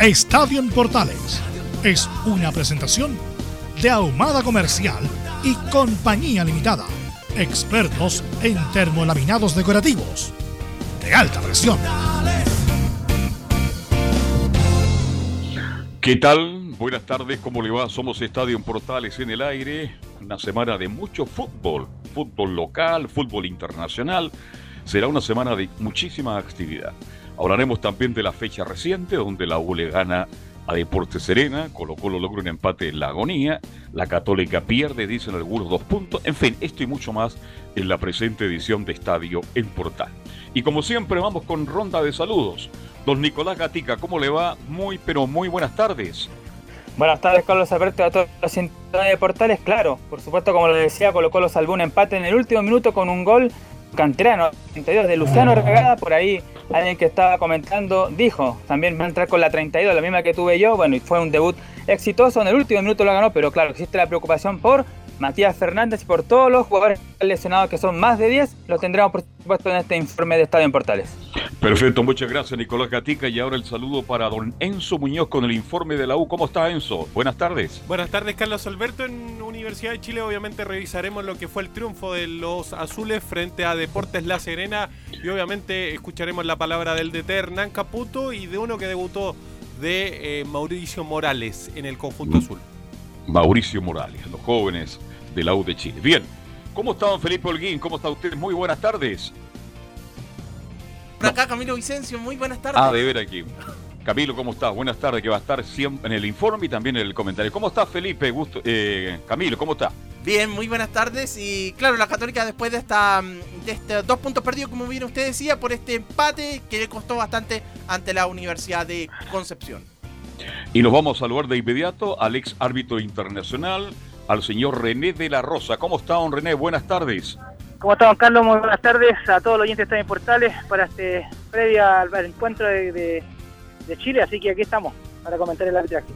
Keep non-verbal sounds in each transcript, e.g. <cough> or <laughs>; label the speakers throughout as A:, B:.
A: Estadio en Portales es una presentación de Ahumada Comercial y Compañía Limitada. Expertos en termolaminados decorativos de alta presión.
B: ¿Qué tal? Buenas tardes, ¿cómo le va? Somos Estadio en Portales en el aire. Una semana de mucho fútbol, fútbol local, fútbol internacional. Será una semana de muchísima actividad. Hablaremos también de la fecha reciente, donde la U le gana a Deportes Serena, Colo Colo logra un empate en la agonía, la Católica pierde, dicen algunos, dos puntos. En fin, esto y mucho más en la presente edición de Estadio en Portal. Y como siempre, vamos con ronda de saludos. Don Nicolás Gatica, ¿cómo le va? Muy, pero muy buenas tardes.
C: Buenas tardes, Carlos Alberto, a todos los de Portales. Claro, por supuesto, como le decía, Colo Colo salvó un empate en el último minuto con un gol canterano, 32 de Luciano Regada, por ahí alguien que estaba comentando dijo, también va a entrar con la 32, la misma que tuve yo, bueno, y fue un debut exitoso, en el último minuto lo ganó, pero claro, existe la preocupación por Matías Fernández y por todos los jugadores lesionados, que son más de 10, lo tendremos por supuesto en este informe de Estadio en Portales.
B: Perfecto, muchas gracias Nicolás Gatica y ahora el saludo para don Enzo Muñoz con el informe de la U. ¿Cómo está Enzo? Buenas tardes.
D: Buenas tardes Carlos Alberto. En Universidad de Chile obviamente revisaremos lo que fue el triunfo de los azules frente a Deportes La Serena y obviamente escucharemos la palabra del DT Hernán Caputo y de uno que debutó de eh, Mauricio Morales en el conjunto azul.
B: Mauricio Morales, los jóvenes de la U de Chile. Bien, ¿cómo está don Felipe Holguín? ¿Cómo está usted? Muy buenas tardes.
E: Por acá Camilo Vicencio, muy buenas tardes.
B: Ah, de ver aquí. Camilo, ¿cómo estás? Buenas tardes, que va a estar siempre en el informe y también en el comentario. ¿Cómo está Felipe? Gusto, eh, Camilo, ¿cómo está?
E: Bien, muy buenas tardes. Y claro, la Católica después de esta de estos dos puntos perdidos, como bien usted decía, por este empate que le costó bastante ante la Universidad de Concepción.
B: Y nos vamos a saludar de inmediato al ex árbitro internacional, al señor René de la Rosa. ¿Cómo está, don René? Buenas tardes.
C: ¿Cómo está, don Carlos? Muy buenas tardes a todos los oyentes de en Portales para este previa al, encuentro de, Chile. Así que aquí estamos para comentar el arbitraje.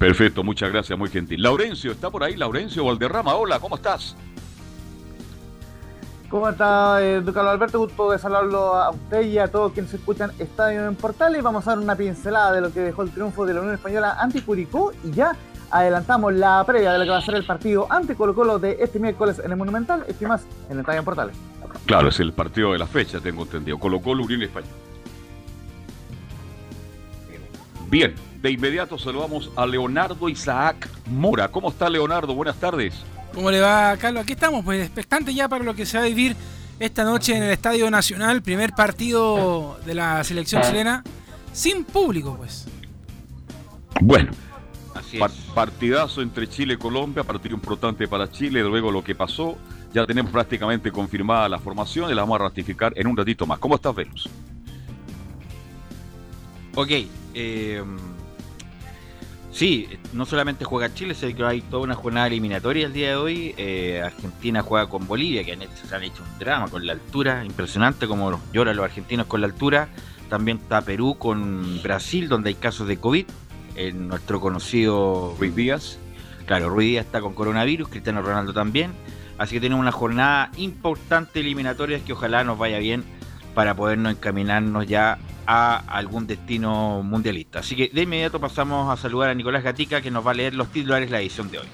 B: Perfecto, muchas gracias, muy gentil. Laurencio, ¿está por ahí? Laurencio Valderrama, hola, ¿cómo estás?
F: ¿Cómo está, eh, Alberto? Gusto de saludarlo a usted y a todos quienes escuchan Estadio en Portales. Vamos a dar una pincelada de lo que dejó el triunfo de la Unión Española ante Curicó y ya adelantamos la previa de lo que va a ser el partido ante Colo Colo de este miércoles en el Monumental, este más en el Estadio Portales.
B: Claro, es el partido de la fecha, tengo entendido. Colo Colo, Unión Española. Bien, de inmediato saludamos a Leonardo Isaac Mora. ¿Cómo está Leonardo? Buenas tardes.
G: ¿Cómo le va, Carlos? Aquí estamos, pues expectante ya para lo que se va a vivir esta noche en el Estadio Nacional, primer partido de la selección chilena, sin público, pues.
B: Bueno, partidazo entre Chile y Colombia, partido importante para Chile, luego lo que pasó, ya tenemos prácticamente confirmada la formación y la vamos a ratificar en un ratito más. ¿Cómo estás, Venus?
H: Ok, eh, sí, no solamente juega Chile, sé que hay toda una jornada eliminatoria el día de hoy. Eh, Argentina juega con Bolivia, que han hecho, se han hecho un drama con la altura, impresionante como lloran los argentinos con la altura. También está Perú con Brasil, donde hay casos de COVID en nuestro conocido
B: Ruiz Díaz.
H: Claro, Ruiz Díaz está con coronavirus, Cristiano Ronaldo también. Así que tenemos una jornada importante eliminatoria que ojalá nos vaya bien para podernos encaminarnos ya a algún destino mundialista. Así que de inmediato pasamos a saludar a Nicolás Gatica que nos va a leer los titulares de la edición de hoy.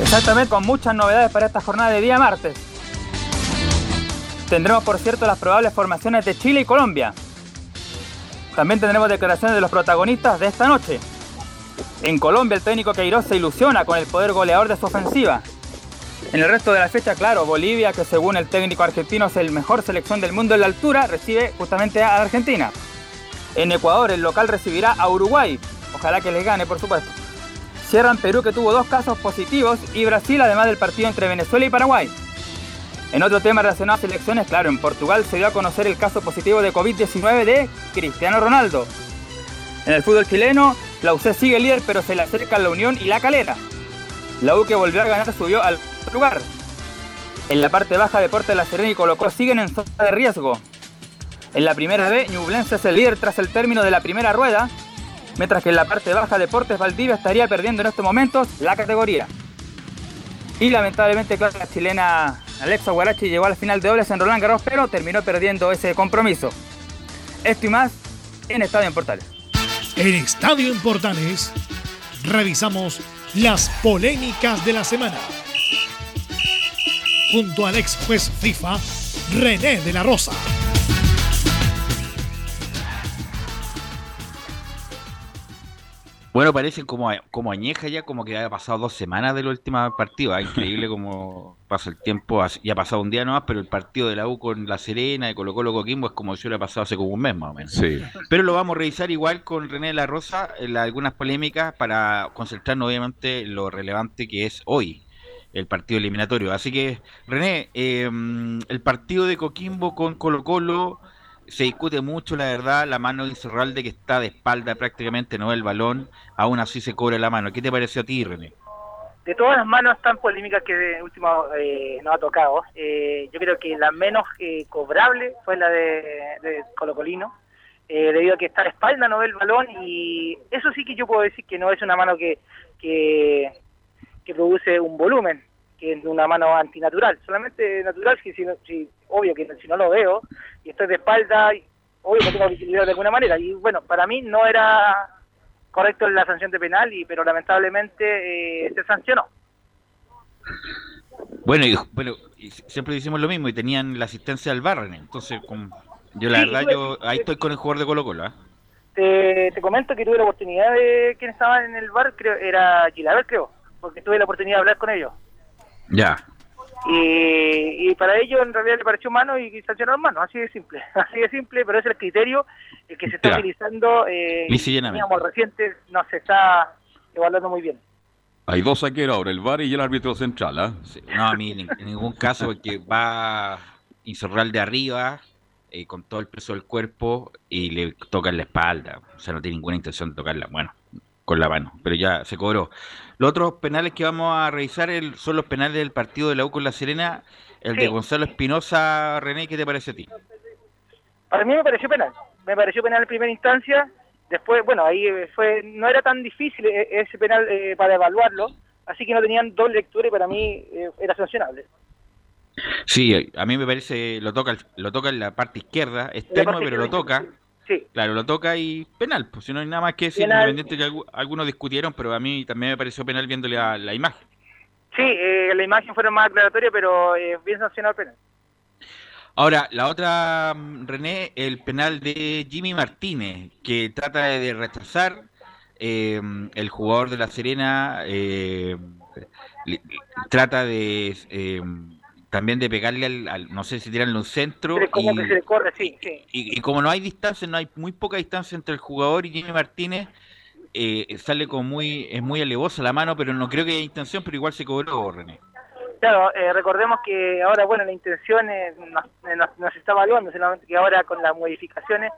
C: Exactamente, con muchas novedades para esta jornada de día martes. Tendremos, por cierto, las probables formaciones de Chile y Colombia. También tendremos declaraciones de los protagonistas de esta noche. En Colombia el técnico Queiroz se ilusiona con el poder goleador de su ofensiva. En el resto de la fecha, claro, Bolivia, que según el técnico argentino es el mejor selección del mundo en la altura, recibe justamente a Argentina. En Ecuador el local recibirá a Uruguay, ojalá que les gane por supuesto. Cierran Perú que tuvo dos casos positivos y Brasil además del partido entre Venezuela y Paraguay. En otro tema relacionado a selecciones, claro, en Portugal se dio a conocer el caso positivo de COVID-19 de Cristiano Ronaldo. En el fútbol chileno, la UC sigue líder pero se le acerca la Unión y la Calera. La U que volvió a ganar subió al lugar. En la parte baja, Deportes La Serena y Colocó siguen en zona de riesgo. En la primera B, Ñublense es el líder tras el término de la primera rueda, mientras que en la parte baja, Deportes Valdivia estaría perdiendo en estos momentos la categoría. Y lamentablemente, claro, la chilena Alexa Guarachi llegó al final de dobles en Roland Garros, pero terminó perdiendo ese compromiso. Esto y más en Estadio en Portales.
A: En Estadio en Portales revisamos las polémicas de la semana. Junto al ex juez FIFA, René de la Rosa.
H: Bueno, parece como, como añeja ya, como que ha pasado dos semanas del último partido. Es increíble como pasa el tiempo. Ya ha pasado un día nomás, pero el partido de la U con La Serena y Colo Colo Coquimbo es como si hubiera pasado hace como un mes más o menos.
B: Sí.
H: Pero lo vamos a revisar igual con René de la Rosa, en la- algunas polémicas para concentrarnos obviamente en lo relevante que es hoy el partido eliminatorio. Así que, René, eh, el partido de Coquimbo con Colo Colo se discute mucho, la verdad, la mano de Incerralde que está de espalda prácticamente, no el balón, aún así se cobra la mano. ¿Qué te pareció a ti, René?
I: de todas las manos tan polémicas que de último eh, nos ha tocado, eh, yo creo que la menos eh, cobrable fue la de, de Colo Colino, eh, debido a que está la espalda, no ve el balón, y eso sí que yo puedo decir que no es una mano que, que, que produce un volumen, que es una mano antinatural, solamente natural, si, no- si obvio que si no lo veo y estoy de espalda, obvio que tengo que equilibrar de alguna manera, y bueno, para mí no era correcto la sanción de penal, y pero lamentablemente eh, se sancionó.
H: Bueno, y, bueno, y siempre decimos lo mismo y tenían la asistencia del bar, René. Entonces, como- yo la
I: Sí,
H: verdad,
I: tuve-
H: yo ahí estoy con el jugador de Colo Colo. ¿ah?
I: Te, te comento que tuve la oportunidad de quien estaba en el bar, creo, era Gilaber, creo, porque tuve la oportunidad de hablar con ellos.
H: Ya.
I: Y, y para ellos en realidad le pareció mano y sancionaron mano, así de simple, <laughs> así de simple, pero ese es el criterio el que se está
H: Ya.
I: utilizando, eh, digamos, reciente, no se está evaluando muy bien.
B: Hay dos saqueros ahora, el VAR y el árbitro central, ¿ah?
H: Sí, No, a mí en, en ningún caso, porque va Incerral de arriba, eh, con todo el peso del cuerpo, y le toca en la espalda. O sea, no tiene ninguna intención de tocarla. Bueno, con la mano, pero ya se cobró. Los otros penales que vamos a revisar el- son los penales del partido de la U con La Serena. El de. Gonzalo Espinosa, René, ¿qué te parece a ti?
I: Para mí me pareció penal, me pareció penal en primera instancia, después, bueno, ahí eh, fue, no era tan difícil eh, ese penal eh, para evaluarlo, así que no tenían dos lecturas y para mí eh, era sancionable.
H: Sí, a mí me parece, lo toca, lo toca en la parte izquierda, es tenue, pero lo toca.
I: Sí,
H: Claro, lo toca y penal, pues si no hay nada más que decir,
I: Penal.
H: independiente que algu- algunos discutieron, pero a mí también me pareció penal viéndole la, la imagen.
I: sí, eh, la imagen fueron más aclaratoria, pero eh, bien sancionado el penal.
H: Ahora, la otra, mm, René, el penal de Jimmy Martínez, que trata de, rechazar eh, el jugador de La Serena, eh, li- trata de eh, también de pegarle al, al- no sé si tirarle un centro.
I: Como
H: y-
I: que se le corre, sí, sí.
H: Y, y como no hay distancia, no hay muy poca distancia entre el jugador y Jimmy Martínez, eh, sale como muy, es muy alevosa la mano, pero no creo que haya intención, pero igual se cobró, René.
I: Claro, eh, recordemos que ahora, bueno, la intención eh, nos, eh, nos- nos está evaluando, solamente que ahora con las modificaciones,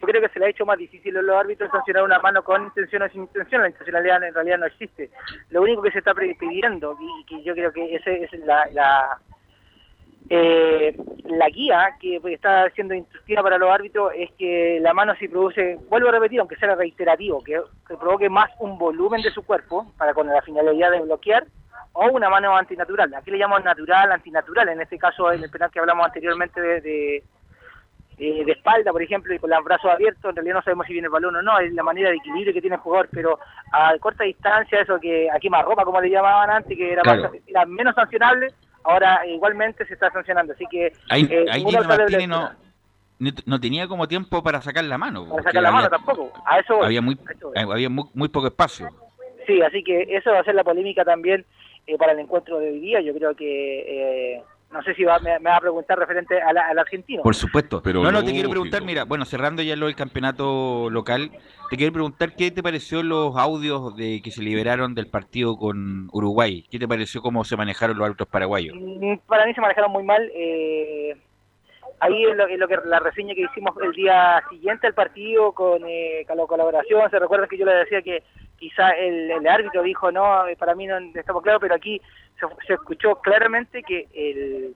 I: yo creo que se le ha hecho más difícil a los árbitros sancionar una mano con intención o sin intención, la intencionalidad en realidad no existe. Lo único que se está pidiendo, y que yo creo que esa es la, la, eh, la guía que está siendo instructiva para los árbitros, es que la mano si produce, vuelvo a repetir, aunque sea reiterativo, que, que provoque más un volumen de su cuerpo, para con la finalidad de bloquear, o una mano antinatural. Aquí le llamamos natural, antinatural. En este caso, en el penal que hablamos anteriormente de, de, de- de espalda, por ejemplo, y con los brazos abiertos, en realidad no sabemos si viene el balón o no. Es la manera de equilibrio que tiene el jugador, pero a corta distancia, eso que aquí más ropa, como le llamaban antes, que era,
H: Claro.
I: más, era menos sancionable, ahora igualmente se está sancionando. Así que
H: Ahí,
I: eh,
H: ahí Martínez no, no, no tenía como tiempo para sacar la mano.
I: Para sacar la
H: había-
I: mano tampoco. A eso voy.
H: Había muy,
I: eso
H: eh, había muy, muy poco espacio.
I: Sí, así que eso va a ser la polémica también eh, para el encuentro de hoy día. Yo creo que, eh, no sé si va, me, me va a preguntar referente a la- al argentino.
H: Por supuesto.
B: Pero
H: no, no, te quiero preguntar, mira, bueno, cerrando ya lo del campeonato local, te quiero preguntar qué te pareció los audios de que se liberaron del partido con Uruguay. ¿Qué te pareció cómo se manejaron los árbitros paraguayos?
I: Mm, Para mí se manejaron muy mal. eh, ahí es lo, es lo que la reseña que hicimos el día siguiente al partido con, eh, la colaboración. Se recuerda que yo le decía que quizá el, árbitro dijo, no, eh, para mí no estamos claros, pero aquí se, escuchó claramente que el,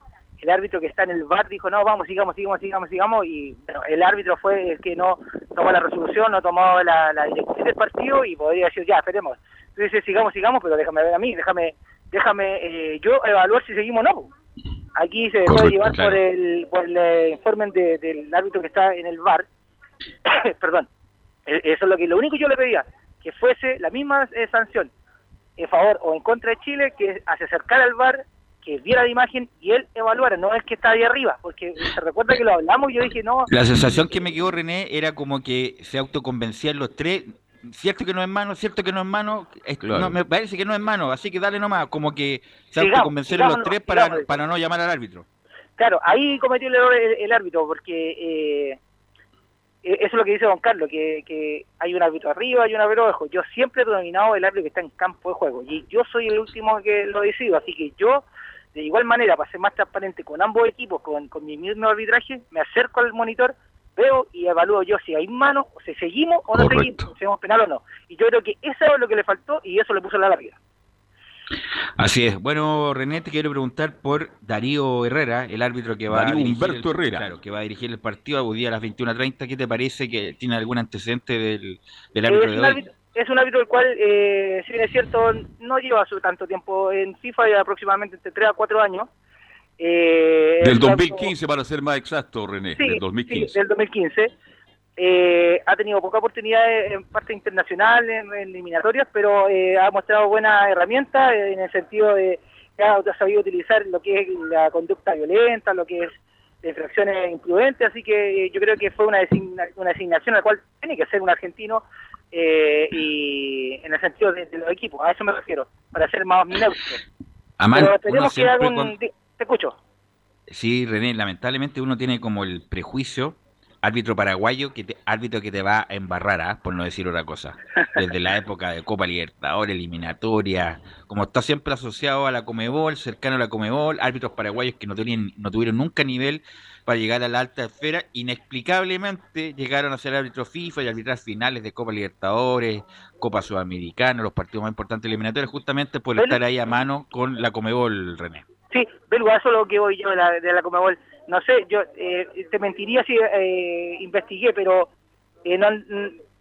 I: árbitro que está en el bar dijo, no, vamos, sigamos, sigamos, sigamos, sigamos, y bueno, el árbitro fue el que no tomó la resolución, no tomó la, la dirección del partido y podría decir, ya, esperemos. Entonces, sigamos, sigamos, pero déjame ver a mí, déjame, déjame eh, yo evaluar si seguimos o no. Aquí se
B: Correcto,
I: puede llevar
B: claro.
I: por el, por el informe de- del árbitro que está en el bar. <coughs> Perdón. Eh, Eso es lo que lo único que yo le pedía, que fuese la misma eh, sanción en favor o en contra de Chile, que se acercara al bar, que viera la imagen y él evaluara, no es que está ahí arriba, porque se recuerda que lo hablamos y yo dije, no,
H: La sensación que me quedó René era como que se autoconvencían los tres. Cierto que no es mano, cierto que no es mano, es-
B: Claro.
H: no, me parece que no es mano, así que dale nomás, como que se
I: Sigamos,
H: autoconvencieron los
I: sigamos,
H: tres para, para no llamar al árbitro.
I: Claro, ahí cometió el error el, el árbitro, porque eh, eh, eso es lo que dice Don Carlos, que, que hay un árbitro arriba y un árbitro abajo. Yo siempre he denominado el árbitro que está en campo de juego, y yo soy el último que lo decido, así que yo, de igual manera, para ser más transparente con ambos equipos, con, con mi mismo arbitraje, me acerco al monitor, veo y evalúo yo si hay mano, o si seguimos o no
B: Correcto.
I: seguimos, si seguimos penal o no. Y yo creo que eso es lo que le faltó y eso le puso la lápida.
H: Así es. Bueno, René, te quiero preguntar por Darío Herrera, el árbitro que va
B: Darío
H: a dirigir
B: Humberto
H: el,
B: Herrera.
H: Claro, que va a dirigir el partido hoy día a las 21.30. ¿Qué te parece que tiene algún antecedente del, del árbitro
I: es,
H: de
I: un
H: hoy?
I: árbitro, es un árbitro el cual, eh, si bien es cierto, no lleva su tanto tiempo en FIFA, ya aproximadamente entre 3 a 4 años. Eh,
B: Del
I: es un árbitro-
B: 2015, para ser más exacto, René.
I: Sí,
B: del 2015.
I: sí, del 2015. Eh, ha tenido poca oportunidad en parte internacional, en, en eliminatorias, pero eh, ha mostrado buena herramienta eh, en el sentido de que ha sabido utilizar lo que es la conducta violenta, lo que es de infracciones imprudentes, así que eh, yo creo que fue una, designa- una designación a la cual tiene que ser un argentino eh, y en el sentido de, de los equipos, a eso me refiero, para ser más neutro. Pero esperemos que haga
H: siempre
I: un...
H: cuando-
I: Te escucho.
H: Sí, René, lamentablemente uno tiene como el prejuicio árbitro paraguayo, que te, árbitro que te va a embarrar, ¿ah? por no decir otra cosa. Desde la época de Copa Libertadores, eliminatoria, como está siempre asociado a la Comebol, cercano a la Comebol, árbitros paraguayos que no, tenían, no tuvieron nunca nivel para llegar a la alta esfera, inexplicablemente llegaron a ser árbitros FIFA y arbitrar finales de Copa Libertadores, Copa Sudamericana, los partidos más importantes eliminatorios, justamente por estar ahí a mano con la Comebol, René.
I: Sí, Belgo, eso es lo que voy yo de la, de la Comebol. No sé, yo eh, te mentiría si eh, investigué, pero eh, no,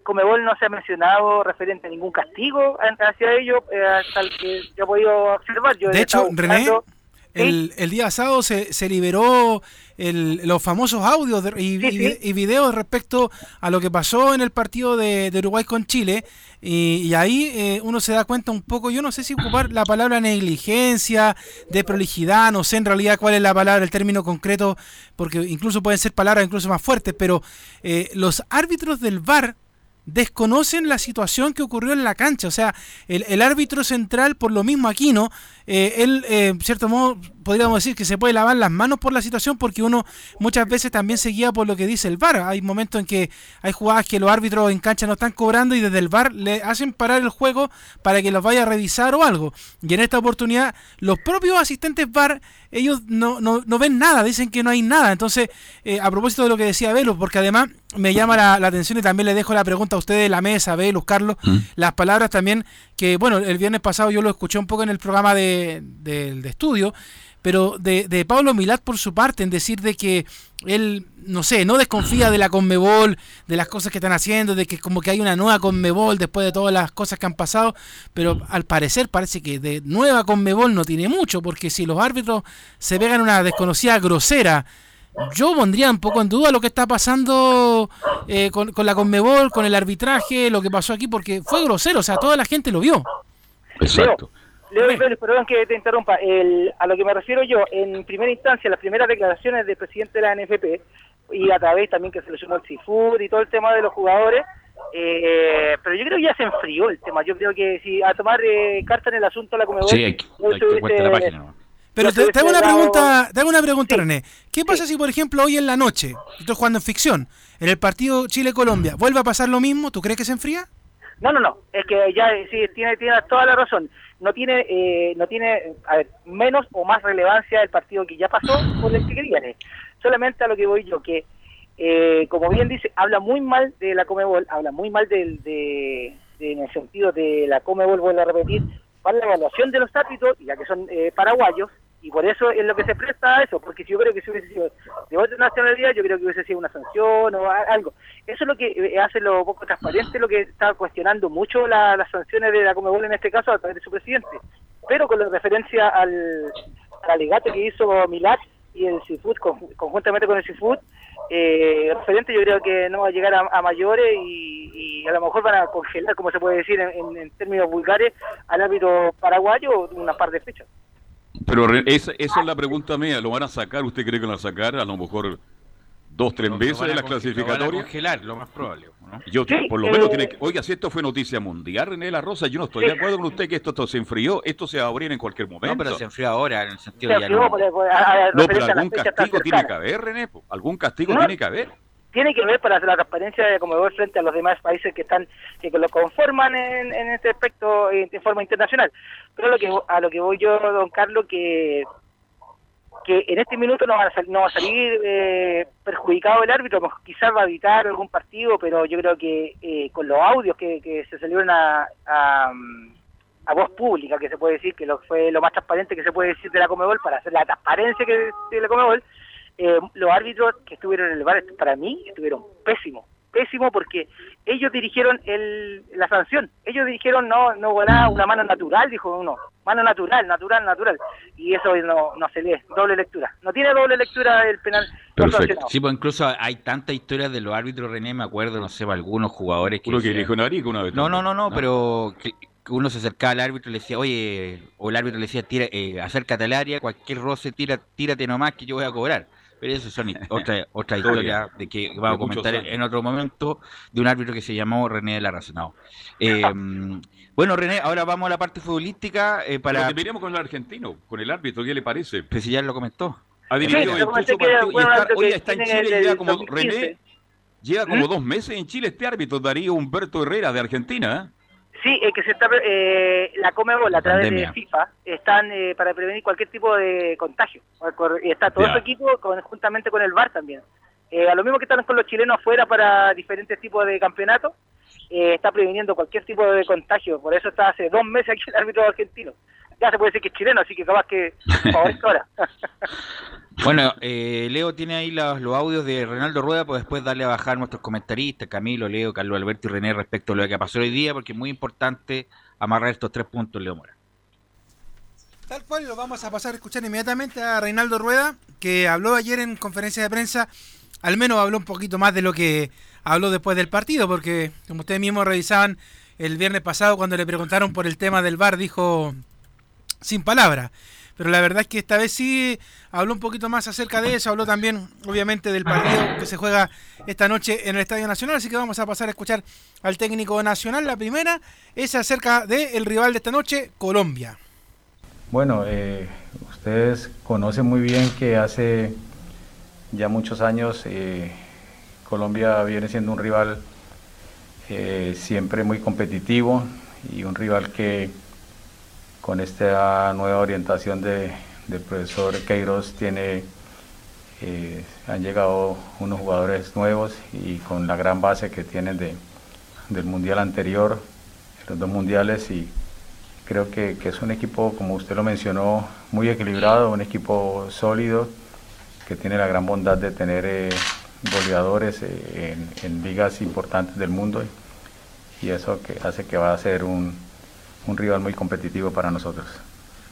I: Comebol no se ha mencionado referente a ningún castigo hacia ellos, eh, hasta el que yo he podido observar. Yo he
G: De hecho,
I: estado
G: René,
I: buscando-
G: El, el día sábado se, se liberó el- los famosos audios de- y,
I: Sí,
G: y-
I: sí.
G: y videos respecto a lo que pasó en el partido de, de Uruguay con Chile. Y, y ahí eh, uno se da cuenta un poco, yo no sé si ocupar la palabra negligencia, de prolijidad, no sé en realidad cuál es la palabra, el término concreto, porque incluso pueden ser palabras incluso más fuertes, pero eh, los árbitros del VAR desconocen la situación que ocurrió en la cancha. O sea, el, el árbitro central, por lo mismo aquí, ¿no? Eh, él, eh, en cierto modo, podríamos decir que se puede lavar las manos por la situación porque uno muchas veces también se guía por lo que dice el VAR. Hay momentos en que hay jugadas que los árbitros en cancha no están cobrando y desde el VAR le hacen parar el juego para que los vaya a revisar o algo. Y en esta oportunidad, los propios asistentes VAR, ellos no, no, no ven nada, dicen que no hay nada. Entonces, eh, a propósito de lo que decía Velus, porque además me llama la, la atención y también le dejo la pregunta a ustedes de la mesa, Velus, Carlos, las palabras también que, bueno, el viernes pasado yo lo escuché un poco en el programa de, de- de estudio, pero de, de Pablo Milat por su parte, en decir de que él, no sé, no desconfía de la Conmebol, de las cosas que están haciendo, de que como que hay una nueva Conmebol después de todas las cosas que han pasado, pero al parecer parece que de nueva Conmebol no tiene mucho, porque si los árbitros se pegan una desconocida grosera, yo pondría un poco en duda lo que está pasando eh, con, con la Conmebol, con el arbitraje, lo que pasó aquí, porque fue grosero, o sea, toda la gente lo vio.
B: Exacto.
I: Leo Vélez, perdón que te interrumpa. El- a lo que me refiero yo, en primera instancia, las primeras declaraciones del presidente de la NFP, y a través también que se le sumó el seafood y todo el tema de los jugadores. Eh, pero yo creo que ya se enfrió el tema. Yo creo que si a tomar eh, carta en el asunto la Comebol,
H: Sí, hay que,
I: no
H: hay que
I: se
H: vuelta la página. ¿no?
G: Pero te,
I: te
G: hago una pregunta, te hago una pregunta,
I: Sí.
G: René. ¿Qué pasa si, por ejemplo, hoy en la noche, estoy jugando en ficción, en el partido Chile-Colombia, vuelve a pasar lo mismo? ¿Tú crees que se enfría?
I: No, no, no, es que ya sí, tiene, tiene toda la razón. No tiene, eh, no tiene a ver, menos o más relevancia el partido que ya pasó por el que viene. Solamente a lo que voy yo, que eh, como bien dice, habla muy mal de la Comebol, habla muy mal del, de, de- en el sentido de la Comebol, vuelvo a repetir, para la evaluación de los árbitros, ya que son eh, paraguayos, y por eso es lo que se presta a eso, porque si yo creo que si hubiese sido de otra nacionalidad, yo creo que hubiese sido una sanción o algo. Eso es lo que eh, hace lo poco transparente, lo que está cuestionando mucho la- las sanciones de la Comebol en este caso a través de su presidente. Pero con la referencia al, al alegato que hizo Milad y el Seafood, conju- conjuntamente con el Seafood, eh, referente yo creo que no va a llegar a, a mayores y, a lo mejor van a congelar, como se puede decir en, términos vulgares, al árbitro paraguayo una par de fechas.
B: Pero re- esa, esa es la pregunta mía. ¿Lo van a sacar? ¿Usted cree que lo van a sacar a lo mejor dos, tres
H: Lo- lo
B: veces
H: van
B: de las
H: conge- lo van a
B: clasificatorias?
H: congelar, lo más probable. ¿no?
B: Yo,
I: Sí,
B: por lo
I: eh,
B: menos tiene que... Oiga, si esto fue noticia mundial, René La Rosa, yo no estoy
I: Sí.
B: de acuerdo con usted que esto, esto se enfrió, esto se va a abrir en cualquier momento.
H: No, pero se enfrió ahora, en el sentido
I: Se
H: de ya
I: enfrió
H: no.
I: por- por- a- a-
B: No, pero algún castigo tiene que haber, René. Algún castigo
I: No.
B: tiene que haber.
I: Tiene que ver para la transparencia de Comebol frente a los demás países que están que lo conforman en, en este aspecto eh, de forma internacional. Pero lo que a lo que voy yo, don Carlos, que que en este minuto no va a, salir eh, perjudicado el árbitro, quizás va a evitar algún partido, pero yo creo que eh, con los audios que, se salieron a, a, voz pública, que se puede decir que fue lo más transparente que se puede decir de la Comebol, para hacer la transparencia que de la Comebol, eh, los árbitros que estuvieron en el bar, para mí, estuvieron pésimos. Pésimo porque ellos dirigieron el, la sanción. Ellos dijeron, no, no nada, una mano natural, dijo uno. Mano natural, natural, natural. Y eso no, no se lee, doble lectura. No tiene doble lectura el penal.
B: Perfecto.
H: Sí, pues incluso hay tantas historias de los árbitros, René, me acuerdo, no sé, algunos jugadores que...
B: Que dijo Narico una vez.
H: No, no, no, no, pero uno se acercaba al árbitro y le decía, oye, o el árbitro le decía, tira, eh, acércate al área, cualquier roce, tira, tírate nomás que yo voy a cobrar. Pero eso son otra, <laughs> otra historia de que vamos a comentar en otro momento de un árbitro que se llamó René de la Razonado. Eh, bueno, René, ahora vamos a la parte futbolística eh,
B: Para... terminemos con el argentino, con el árbitro, ¿qué le parece?
H: Pues si ya lo comentó.
B: Ha dirigido
I: yo comenté
B: 28
I: que era
B: partidos y
I: bueno,
B: está,
I: que
B: está en Chile
I: el
B: lleva como
I: 2015.
B: René, lleva como
I: ¿Mm?
B: dos meses en Chile este árbitro, Darío Humberto Herrera de Argentina. ¿eh?
I: Sí, es que se está, eh, la Comebol a través
H: Pandemia.
I: de FIFA están eh, para prevenir cualquier tipo de contagio. Y está todo
B: Ya.
I: su equipo con- juntamente con el VAR también. Eh, a lo mismo que están con los chilenos afuera para diferentes tipos de campeonatos, eh, está previniendo cualquier tipo de contagio. Por eso está hace dos meses aquí el árbitro argentino. Ya se puede decir que es chileno, así que capaz que <laughs> ahora. <laughs>
H: Bueno, eh, Leo tiene ahí los, audios de Reinaldo Rueda, pues después darle a bajar nuestros comentaristas, Camilo, Leo, Carlos Alberto y René respecto a lo que pasó hoy día, porque es muy importante amarrar estos tres puntos, Leo Mora.
G: Tal cual, lo vamos a pasar a escuchar inmediatamente a Reinaldo Rueda, que habló ayer en conferencia de prensa, al menos habló un poquito más de lo que habló después del partido, porque como ustedes mismos revisaban el viernes pasado cuando le preguntaron por el tema del VAR, dijo sin palabras. Pero la verdad es que esta vez sí habló un poquito más acerca de eso, habló también obviamente del partido que se juega esta noche en el Estadio Nacional, así que vamos a pasar a escuchar al técnico nacional. La primera es acerca del rival de esta noche, Colombia.
J: Bueno, eh, ustedes conocen muy bien que hace ya muchos años eh, Colombia viene siendo un rival eh, siempre muy competitivo y un rival que con esta nueva orientación de, del profesor Queiroz tiene, eh, han llegado unos jugadores nuevos y con la gran base que tienen de, del mundial anterior, los dos mundiales y creo que, que es un equipo, como usted lo mencionó, muy equilibrado, un equipo sólido que tiene la gran bondad de tener eh, goleadores eh, en, en ligas importantes del mundo y, eso que hace que va a ser un, un rival muy competitivo para nosotros.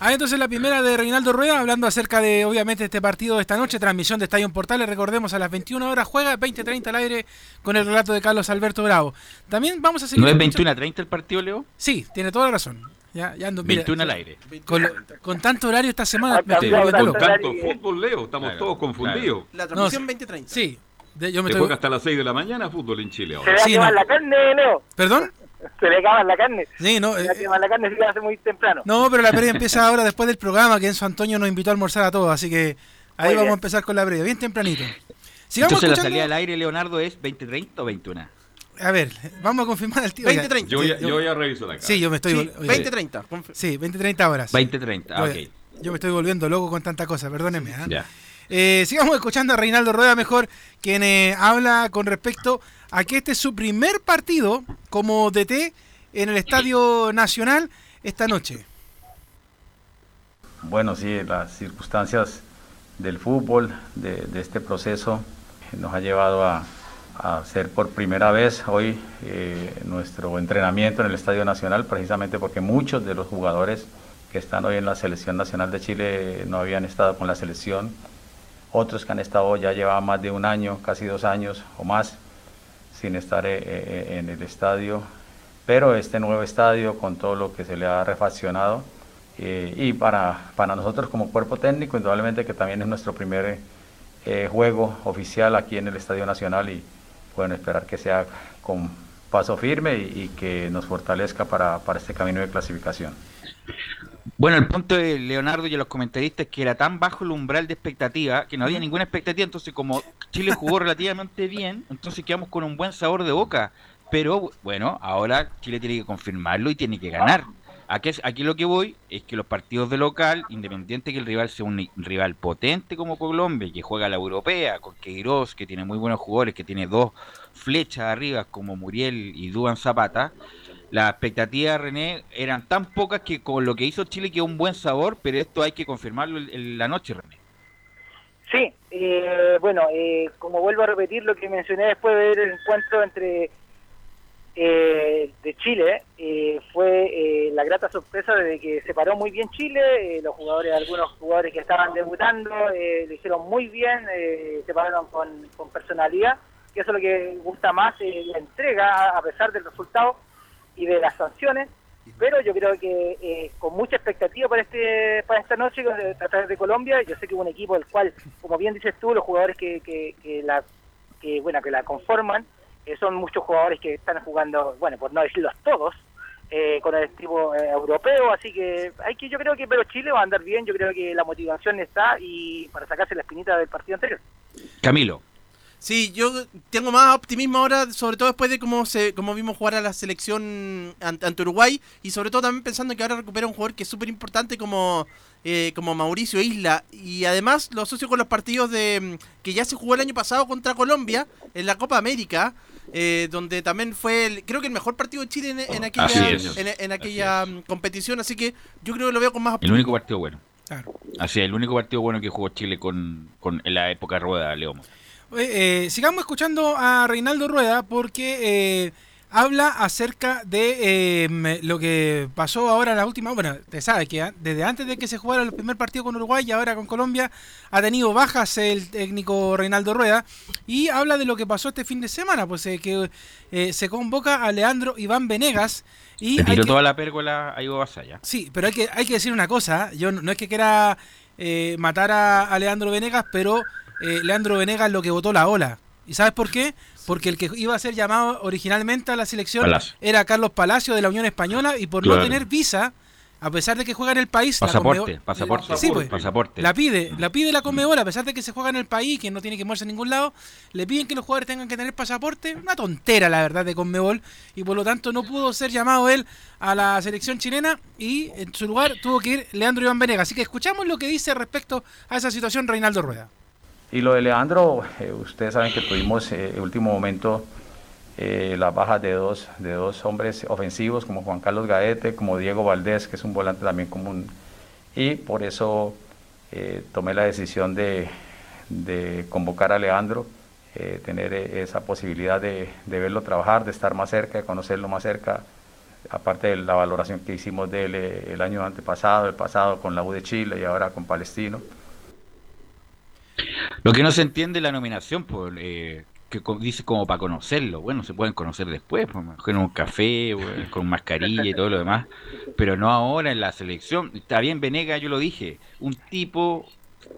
G: Ah, entonces la primera de Reinaldo Rueda, hablando acerca de, obviamente, este partido de esta noche, transmisión de Estadio Portales, recordemos, a las 21 horas juega, 20-30 al aire, con el relato de Carlos Alberto Bravo. También vamos a seguir...
H: ¿No es
G: escuchando-
H: 21 a 30 el partido, Leo?
G: Sí, tiene toda la razón. Ya, ya ando, mira,
H: 21 al aire.
G: con, con tanto horario esta semana, me estoy
I: claro, claro, claro.
B: Tanto fútbol, Leo, estamos
H: Claro,
B: todos confundidos.
E: La
G: No,
E: transmisión
G: sí.
E: 2030.
G: Sí, De- yo me
B: Se
G: estoy-
B: juega hasta las 6 de la mañana fútbol en Chile
I: Se
B: ahora.
I: le va a
G: Sí,
I: quemar
G: no.
I: la carne, Leo.
G: ¿Perdón? <laughs>
I: Se le acaba la carne.
G: Sí, no,
I: Se le
G: eh,
I: va a quemar la carne si lo hace muy temprano.
G: no, pero la previa empieza ahora después del programa que Enzo Antonio nos invitó a almorzar a todos, así que ahí
I: Muy
G: vamos
I: bien.
G: a empezar con la previa, bien tempranito. Sigamos
H: Entonces la
G: escuchando-
H: salida al aire, Leonardo, es 2030 o 21.
G: A ver, vamos a confirmar el tío.
E: 20-30.
B: Yo ya, yo ya reviso la cara.
G: Sí, yo me estoy...
E: Sí,
G: vol- oye,
E: 20-30. Conf-
G: Sí, 20, 30 horas.
H: 2030, ah,
G: Yo-
H: ok.
G: Yo me estoy volviendo loco con tanta cosa, perdónenme. ¿ah?
H: Ya.
G: Eh, sigamos escuchando a Reinaldo Rueda mejor, quien eh, habla con respecto a que este es su primer partido como DT en el Estadio Nacional esta noche.
J: Bueno, sí, las circunstancias del fútbol, de, este proceso, nos ha llevado a, a hacer por primera vez hoy eh, nuestro entrenamiento en el Estadio Nacional, precisamente porque muchos de los jugadores que están hoy en la Selección Nacional de Chile no habían estado con la selección, otros que han estado ya llevaban más de un año, casi dos años o más, sin estar eh, eh, en el estadio, pero este nuevo estadio con todo lo que se le ha refaccionado, eh, y para, para nosotros como cuerpo técnico, indudablemente que también es nuestro primer eh, juego oficial aquí en el Estadio Nacional y bueno, esperar que sea con paso firme y, y que nos fortalezca para, para este camino de clasificación.
H: Bueno, el punto de Leonardo y de los comentaristas es que era tan bajo el umbral de expectativa que no había ninguna expectativa. Entonces, como Chile jugó relativamente bien, entonces quedamos con un buen sabor de boca. Pero bueno, ahora Chile tiene que confirmarlo y tiene que ganar. Aquí, aquí lo que voy es que los partidos de local, independiente que el rival sea un rival potente como Colombia, que juega a la europea, con Queiroz, que tiene muy buenos jugadores, que tiene dos flechas arriba como Muriel y Duan Zapata, las expectativas, René, eran tan pocas que con lo que hizo Chile quedó un buen sabor, pero esto hay que confirmarlo en, la noche, René.
I: Sí, eh, bueno, eh, como vuelvo a repetir lo que mencioné después de ver el encuentro entre eh, de Chile, eh, fue eh, la grata sorpresa de que se paró muy bien Chile, eh, los jugadores, algunos jugadores que estaban debutando, lo hicieron muy bien, se pararon con, con personalidad, que eso es lo que gusta más, la entrega a pesar del resultado y de las sanciones, pero yo creo que eh, con mucha expectativa para este para esta noche a través de Colombia, yo sé que un equipo del cual, como bien dices tú, los jugadores que, la que bueno que la conforman eh, son muchos jugadores que están jugando, bueno, por no decirlos todos, eh, con el tipo eh, europeo, así que hay que yo creo que pero Chile va a andar bien, yo creo que la motivación está y para sacarse la espinita del partido anterior.
H: Camilo.
E: Sí, yo tengo más optimismo ahora, sobre todo después de cómo se cómo vimos jugar a la selección ante, ante Uruguay y sobre todo también pensando que ahora recupera un jugador que es súper importante como, eh, como Mauricio Isla y además lo asocio con los partidos de que ya se jugó el año pasado contra Colombia en la Copa América, eh, donde también fue el, creo que el mejor partido de Chile en, en aquella,
H: Así
E: en, en aquella mm, competición, así que yo creo que lo veo con más
H: El
E: optimismo.
H: único partido bueno.
G: Claro.
H: Así es, el único partido bueno que jugó Chile con, con en la época Rueda, Leomo.
G: Eh, eh, sigamos escuchando a Reinaldo Rueda porque eh, habla acerca de eh, lo que pasó ahora en la última. Bueno, te sabe que desde antes de que se jugara el primer partido con Uruguay y ahora con Colombia ha tenido bajas el técnico Reinaldo Rueda y habla de lo que pasó este fin de semana, pues eh, que eh, se convoca a Leandro Iván Venegas y hay
H: tiró
G: que-
H: toda la pérgola a Ivo Basaya.
G: Sí, pero hay que, hay que decir una cosa. Yo no, no es que quiera eh, matar a, a Leandro Venegas, pero eh, Leandro Venegas lo que votó la ola. ¿Y sabes por qué? Porque el que iba a ser llamado originalmente a la selección
H: Palacio.
G: era Carlos Palacio de la Unión Española y por
H: Claro.
G: no tener visa, a pesar de que juega en el país, la
H: Pasaporte,
G: Conmebol-
H: pasaporte,
G: Sí, pues,
H: pasaporte.
G: la pide, la pide la Conmebol, a pesar de que se juega en el país, que no tiene que moverse a ningún lado, le piden que los jugadores tengan que tener pasaporte, una tontera la verdad de Conmebol, y por lo tanto no pudo ser llamado él a la selección chilena y en su lugar tuvo que ir Leandro Iván Venegas. Así que escuchamos lo que dice respecto a esa situación Reinaldo Rueda.
J: Y lo de Leandro, eh, ustedes saben que tuvimos eh, en último momento eh, las bajas de dos, de dos hombres ofensivos como Juan Carlos Gaete, como Diego Valdés, que es un volante también común. Y por eso eh, tomé la decisión de, convocar a Leandro, tener esa posibilidad de, de verlo trabajar, de estar más cerca, de conocerlo más cerca, aparte de la valoración que hicimos de él el año antepasado, el pasado con la U de Chile y ahora con Palestino.
H: Lo que no se entiende es la nominación, pues, eh, que dice como para conocerlo. Bueno, se pueden conocer después, pues, en un café, con mascarilla y todo lo demás, pero no ahora en la selección. Está bien, Venega, yo lo dije, un tipo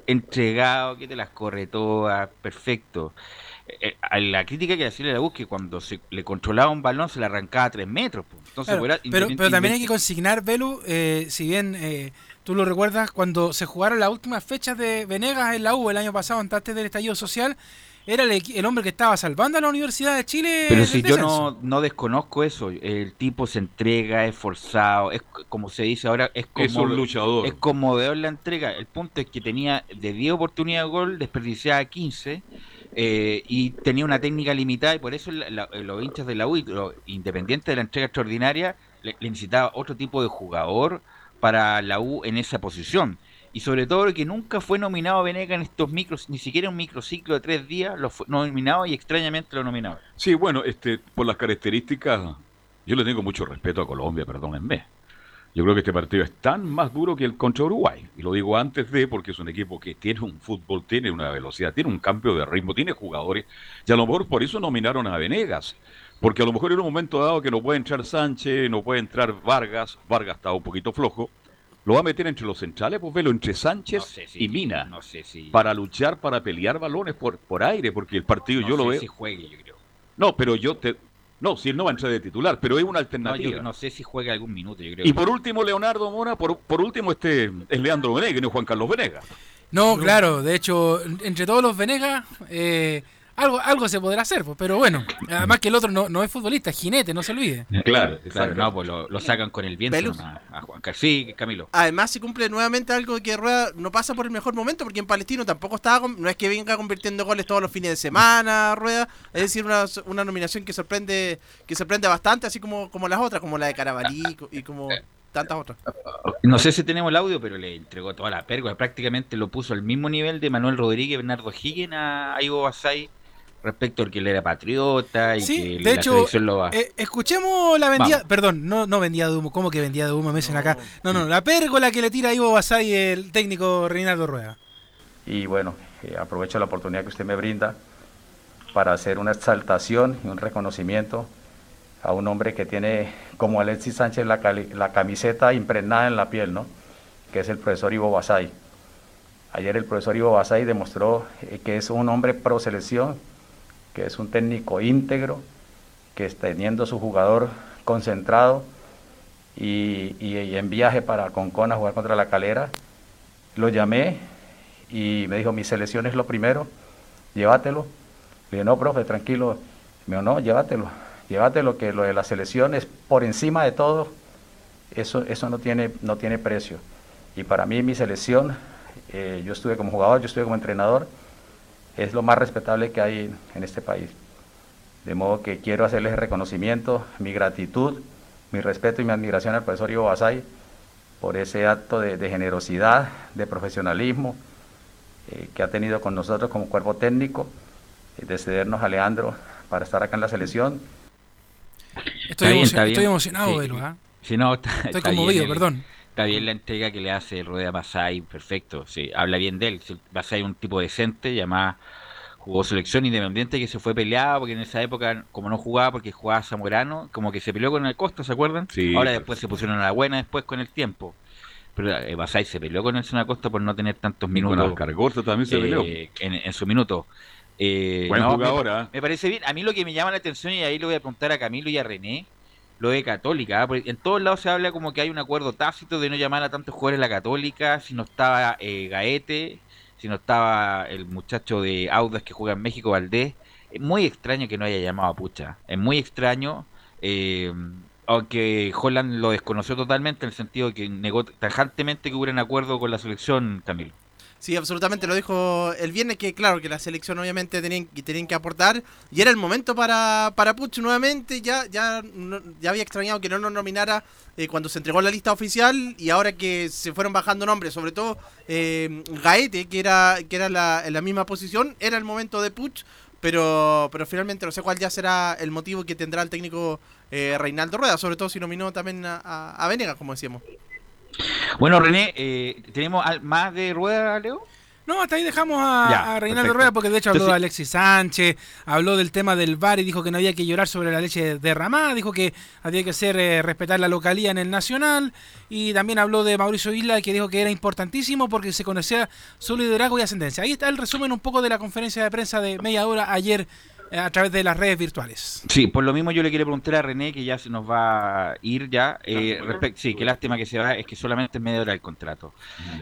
H: entregado que te las corre todas, perfecto. eh, a la crítica que hacía la U que cuando se le controlaba un balón se le arrancaba a tres metros. po. Entonces,
G: Claro, pero, pero también hay que consignar, Belu, eh, si bien eh, tú lo recuerdas, cuando se jugaron las últimas fechas de Venegas en la U el año pasado, antes del estallido social, era el, el hombre que estaba salvando a la Universidad de Chile.
H: Pero si yo no, no desconozco eso, el tipo se entrega, es forzado, es como se dice ahora, es como
B: Es un luchador.
H: es conmovedor la entrega. El punto es que tenía de 10 oportunidades de gol, desperdiciaba 15 eh, y tenía una técnica limitada y por eso la- la- los hinchas de la U, y los independientes de la entrega extraordinaria, le, le necesitaba otro tipo de jugador para la U en esa posición. Y sobre todo que nunca fue nominado Venega en estos micros, ni siquiera un microciclo de tres días, lo fue nominado y extrañamente lo nominado.
B: Sí, bueno, este, por las características, yo le tengo mucho respeto a Colombia, perdónenme. Yo creo que este partido es tan más duro que el contra Uruguay. Y lo digo antes de, porque es un equipo que tiene un fútbol, tiene una velocidad, tiene un cambio de ritmo, tiene jugadores. Y a lo mejor por eso nominaron a Venegas. Porque a lo mejor en un momento dado que no puede entrar Sánchez, no puede entrar Vargas, Vargas está un poquito flojo. Lo va a meter entre los centrales, pues velo entre Sánchez
H: No sé si-
B: y Mina.
H: No sé si.
B: Para luchar, para pelear balones por, por aire, porque el partido
H: no
B: yo lo
H: sé
B: veo.
H: si juegue, yo creo.
B: No, pero yo te. No, si él no va a entrar de titular, pero es una
H: No,
B: alternativa.
H: yo no sé si juega algún minuto, yo creo.
B: y por último, Leonardo Mora, por, por último, este es Leandro Venegas, no es Juan Carlos Venegas.
G: No, claro, de hecho, entre todos los Venegas, eh, algo, algo se podrá hacer, pues, pero bueno, además que el otro no, no es futbolista, es jinete, no se olvide.
B: Claro,
H: Claro, no, pues lo, lo sacan con el viento nomás, a Juan Carlos. Sí, Camilo.
E: Además se cumple nuevamente algo que Rueda no pasa por el mejor momento porque en Palestino tampoco estaba, no es que venga convirtiendo goles todos los fines de semana, Rueda, es decir, una, una nominación que sorprende que sorprende bastante, así como, como las otras, como la de Carabalí y como tantas otras.
H: No sé si tenemos el audio, pero le entregó toda la pérgola. Prácticamente lo puso al mismo nivel de Manuel Rodríguez, Bernardo Higgins a Ivo Basay respecto al que él era patriota y
G: Sí,
H: que
G: de
H: la
G: hecho,
H: selección lo va.
G: eh, escuchemos la vendida,
H: Vamos.
G: perdón, no, no vendida de humo, ¿cómo que vendida de humo me dicen acá? No, no, la pérgola que le tira a Ivo Basay el técnico Reinaldo Rueda.
J: Y bueno, eh, aprovecho la oportunidad que usted me brinda para hacer una exaltación y un reconocimiento a un hombre que tiene como Alexis Sánchez la, cali- la camiseta impregnada en la piel, ¿no? Que es el profesor Ivo Basay. Ayer el profesor Ivo Basay demostró eh, que es un hombre pro selección, que es un técnico íntegro, que está teniendo su jugador concentrado y, y- y en viaje para Concón a jugar contra la Calera. Lo llamé y me dijo, mi selección es lo primero, llévatelo. Le dije, no, profe, tranquilo. Me dijo, no, llévatelo, llévatelo, que lo de la selección es por encima de todo, eso, eso no, tiene, no tiene precio. Y para mí mi selección, eh, yo estuve como jugador, yo estuve como entrenador, es lo más respetable que hay en, este país. De modo que quiero hacerles el reconocimiento, mi gratitud, mi respeto y mi admiración al profesor Ivo Basay por ese acto de, de generosidad, de profesionalismo eh, que ha tenido con nosotros como cuerpo técnico, eh, de cedernos a Leandro para estar acá en la selección.
G: Estoy,
H: Está bien,
G: emocion-
H: está bien.
G: estoy emocionado,
H: Sí. No, está,
G: Estoy
H: está
G: conmovido, perdón.
H: Está bien la entrega que le hace Rueda Basay, perfecto. Sí, habla bien de él. Basay es un tipo decente, además jugó selección independiente que se fue peleado porque en esa época, como no jugaba porque jugaba Zamorano, como que se peleó con el Costa, ¿se acuerdan?
B: Sí,
H: Ahora después se pusieron a la buena después con el tiempo. Pero eh, Basay se peleó con Nelson Acosta por no tener tantos
B: con
H: minutos
B: Oscar Gorza también se
H: eh,
B: peleó.
H: en, en su minuto. Eh,
B: Buen
H: no,
B: jugador,
H: me,
B: ¿ah?
H: me parece bien. A mí lo que me llama la atención, y ahí lo voy a preguntar a Camilo y a René, lo de Católica. ¿ah? En todos lados se habla como que hay un acuerdo tácito de no llamar a tantos jugadores la Católica, si no estaba eh, Gaete, si no estaba el muchacho de Audas que juega en México, Valdés. Es muy extraño que no haya llamado a Pucha. Es muy extraño. eh, aunque Holland lo desconoció totalmente en el sentido de que negó tajantemente que hubiera un acuerdo con la selección, Camilo.
E: Sí, absolutamente, lo dijo el viernes que claro que la selección obviamente tenían, tenían que aportar y era el momento para, para Puch nuevamente, ya, ya, ya había extrañado que no nos nominara eh, cuando se entregó la lista oficial y ahora que se fueron bajando nombres, sobre todo eh, Gaete, que era, que era la, en la misma posición, era el momento de Puch, pero, pero finalmente no sé cuál ya será el motivo que tendrá el técnico eh, Reinaldo Rueda, sobre todo si nominó también a, a, a Venegas, como decíamos.
H: Bueno, René, eh, ¿tenemos más de rueda, Leo?
G: No, hasta ahí dejamos a,
H: Ya,
G: a Reinaldo
H: perfecto.
G: Rueda porque de hecho habló de Alexis Sánchez, habló del tema del VAR y dijo que no había que llorar sobre la leche derramada, dijo que había que hacer eh, respetar la localía en el Nacional y también habló de Mauricio Isla que dijo que era importantísimo porque se conocía su liderazgo y ascendencia. Ahí está el resumen un poco de la conferencia de prensa de media hora ayer a través de las redes virtuales.
H: Sí, por lo mismo yo le quiero preguntar a René, que ya se nos va a ir ya. Eh, respect- sí, qué lástima que se va, es que solamente es media hora el contrato.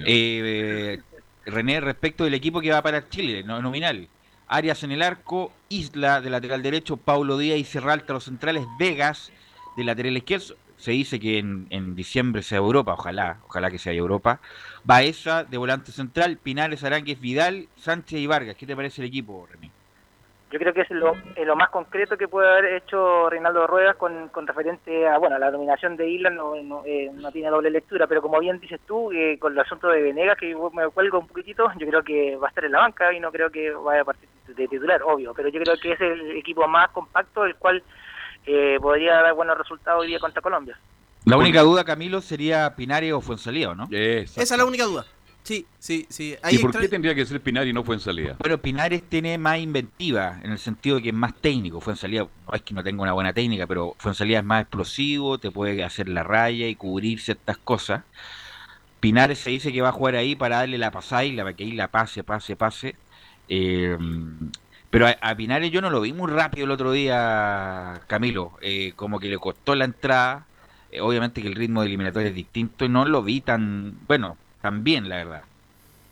H: Eh, René, respecto del equipo que va para Chile, no, nominal. Arias en el arco, Isla de lateral derecho, Paulo Díaz y Serralta los centrales, Vegas de lateral izquierdo. Se dice que en, en diciembre sea Europa, ojalá, ojalá que sea Europa. Baeza de volante central, Pinares, Aránguez, Vidal, Sánchez y Vargas. ¿Qué te parece el equipo, René?
I: Yo creo que es lo, eh, lo más concreto que puede haber hecho Reinaldo Ruedas con, con referente a, bueno, la dominación de Isla no, no, eh, no tiene doble lectura, pero como bien dices tú, eh, con el asunto de Venegas, que me cuelgo un poquitito, yo creo que va a estar en la banca y no creo que vaya a partir de titular, obvio, pero yo creo que es el equipo más compacto, el cual eh, podría dar buenos resultados hoy día contra Colombia.
H: La única duda, Camilo, sería Pinares o Fuensalía, ¿no?
E: Esa es la única duda. Sí, sí, sí. Ahí
B: ¿Y por qué tendría que ser Pinar y no fue en salida?
H: Bueno, Pinares tiene más inventiva, en el sentido de que es más técnico. Fuensalía, no es que no tenga una buena técnica, pero Fuensalía es más explosivo, te puede hacer la raya y cubrir ciertas cosas. Pinares se dice que va a jugar ahí para darle la pasada y la para que ahí la pase, pase, pase. Eh, pero a, a Pinares yo no lo vi muy rápido el otro día, Camilo. Eh, como que le costó la entrada. Eh, obviamente que el ritmo de eliminatoria es distinto y no lo vi tan, bueno, tan bien, la verdad.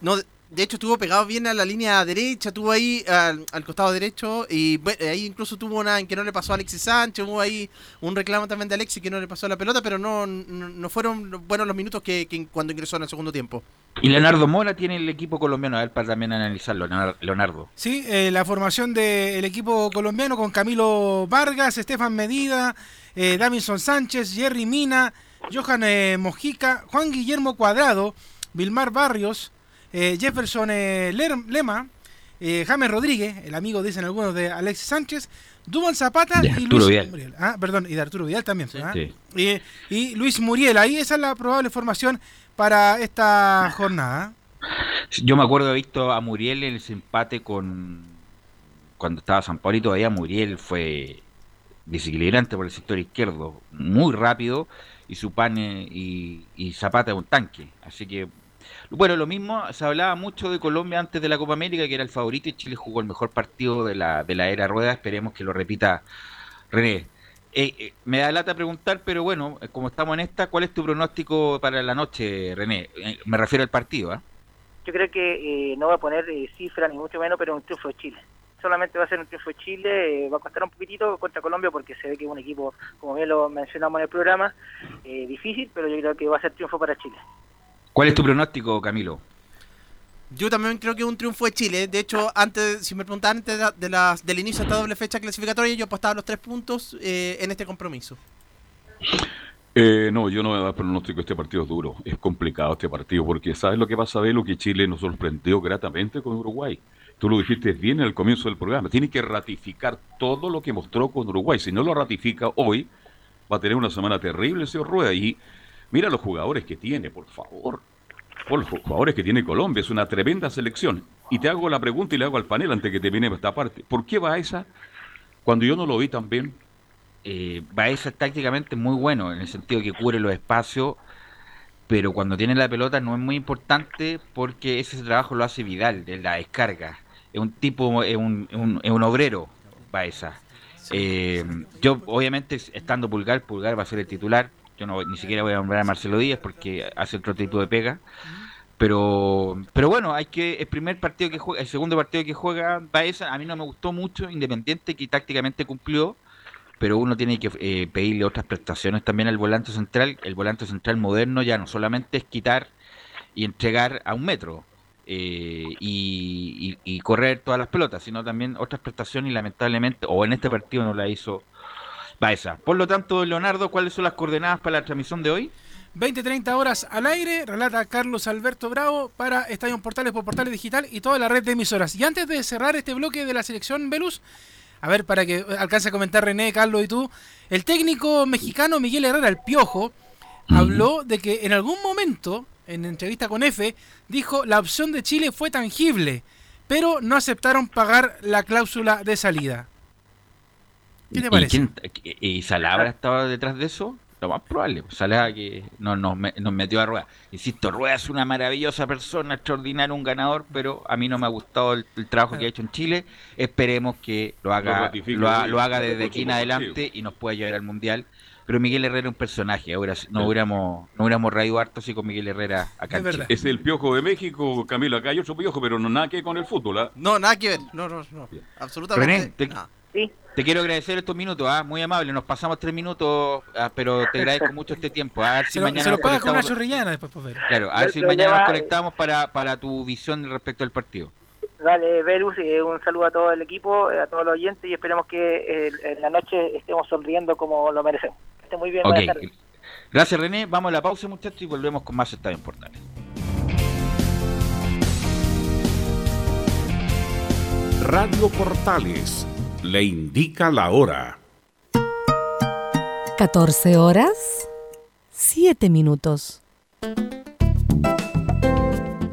E: No, de- de hecho estuvo pegado bien a la línea derecha, estuvo ahí al, al costado derecho y bueno, ahí incluso tuvo una en que no le pasó a Alexis Sánchez, hubo ahí un reclamo también de Alexis que no le pasó la pelota, pero no, no, no fueron buenos los minutos que, que cuando ingresó en el segundo tiempo.
H: Y Leonardo Mora tiene el equipo colombiano, a ver, para también analizarlo, Leonardo-.
G: Sí, eh, la formación del equipo colombiano con Camilo Vargas, Estefan Medida, eh, Davinson Sánchez, Jerry Mina, Johan eh, Mojica, Juan Guillermo Cuadrado, Vilmar Barrios, eh, Jefferson eh, Lema, eh, James Rodríguez, el amigo, dicen algunos, de Alexis Sánchez, Duban Zapata y
H: Arturo
G: Luis
H: Vidal.
G: Muriel. Ah, perdón, y de Arturo Vidal también. ¿ah?
H: Sí.
G: Y, y Luis Muriel, ahí esa es la probable formación para esta jornada.
H: Yo me acuerdo de visto a Muriel en ese empate con. Cuando estaba San Paulo y todavía Muriel fue desequilibrante por el sector izquierdo, muy rápido, y su pane y, Zapata es un tanque. Así que. Bueno, lo mismo, se hablaba mucho de Colombia antes de la Copa América, que era el favorito, y Chile jugó el mejor partido de la, de la era rueda. Esperemos que lo repita René. Eh, eh, me da lata preguntar, pero bueno, como estamos en esta, ¿cuál es tu pronóstico para la noche, René? Eh, me refiero al partido, ¿ah?
I: Yo creo que eh, no va a poner cifra ni mucho menos, pero un triunfo de Chile. Solamente va a ser un triunfo de Chile, eh, va a costar un poquitito contra Colombia porque se ve que es un equipo, como bien lo mencionamos en el programa, eh, difícil, pero yo creo que va a ser triunfo para Chile.
H: ¿Cuál es tu pronóstico, Camilo?
E: Yo también creo que es un triunfo de Chile. De hecho, antes, si me preguntaban antes de, la- de las- del inicio de esta doble fecha clasificatoria, yo apostaba los tres puntos eh, en este compromiso.
B: Eh, no, yo no voy a dar pronóstico. Este partido es duro. Es complicado este partido porque ¿sabes lo que pasa, Velo? Que Chile nos sorprendió gratamente con Uruguay. Tú lo dijiste bien en el comienzo del programa. Tiene que ratificar todo lo que mostró con Uruguay. Si no lo ratifica hoy, va a tener una semana terrible, señor Rueda. Y mira los jugadores que tiene, por favor. Por los jugadores que tiene Colombia. Es una tremenda selección. Y te hago la pregunta y le hago al panel antes que termine esta parte. ¿Por qué va esa cuando yo no lo vi tan bien?
H: Eh, Baeza es tácticamente muy bueno, en el sentido que cubre los espacios, pero cuando tiene la pelota no es muy importante porque ese trabajo lo hace Vidal, de la descarga. Es un tipo, es un, es un, un obrero, Baeza. Eh, yo, obviamente, estando Pulgar, Pulgar va a ser el titular. Yo no ni siquiera voy a nombrar a Marcelo Díaz porque hace otro tipo de pega. Pero, pero bueno, hay que el primer partido que juega, el segundo partido que juega Baeza, a mí no me gustó mucho, Independiente que tácticamente cumplió, pero uno tiene que eh, pedirle otras prestaciones también al volante central. El volante central moderno ya no solamente es quitar y entregar a un metro eh, y, y- y correr todas las pelotas, sino también otras prestaciones y lamentablemente, o en este partido no la hizo Baeza. Por lo tanto, Leonardo, ¿cuáles son las coordenadas para la transmisión de hoy?
G: 20-30 horas al aire, relata Carlos Alberto Bravo para Estadio Portales por Portales Digital y toda la red de emisoras. Y antes de cerrar este bloque de la selección Velus, a ver, para que alcance a comentar René, Carlos y tú, el técnico mexicano Miguel Herrera, el Piojo, habló de que en algún momento en entrevista con F, dijo la opción de Chile fue tangible, pero no aceptaron pagar la cláusula de salida. ¿Qué te
H: ¿Y
G: parece?
H: quién- ¿Y Salabra estaba detrás de eso? Lo más probable. Salabra que no, nos, me- nos metió a Rueda. Insisto, Rueda es una maravillosa persona, extraordinario, un ganador, pero a mí no me ha gustado el, el trabajo que ha hecho en Chile. Esperemos que lo
B: Lo
H: haga, lo, ha-
B: hoy,
H: lo haga desde aquí en adelante y nos pueda llevar al Mundial. Pero Miguel Herrera es un personaje. Ahora no
B: Sí.
H: hubiéramos, no hubiéramos reído harto si con Miguel Herrera acá
G: Es
H: en.
B: Es el piojo de México, Camilo. Acá hay otro piojo, pero no nada que ver con el fútbol. ¿ah?
E: No, nada que ver. No, no, no. Absolutamente.
H: René, te-
E: nada.
I: Sí,
H: Te quiero agradecer estos minutos, ¿ah? muy amable. Nos pasamos tres minutos, ah, pero te agradezco mucho este tiempo. A ver si
G: Se lo,
H: mañana
G: se lo
H: nos
G: paga con una
H: conectamos-
G: chorrillana después, pues.
H: Claro, a ver si mañana nos conectamos para, para tu visión respecto al partido.
I: Dale, Verus, eh, un saludo a todo el equipo, eh, a todos los oyentes y esperemos que eh, en la noche estemos sonriendo como lo merecemos. Esté muy bien.
H: Gracias René, vamos a la pausa muchachos y volvemos con más Estadio en Portales.
K: Radio Portales le indica la hora.
L: 14 horas, 7 minutos.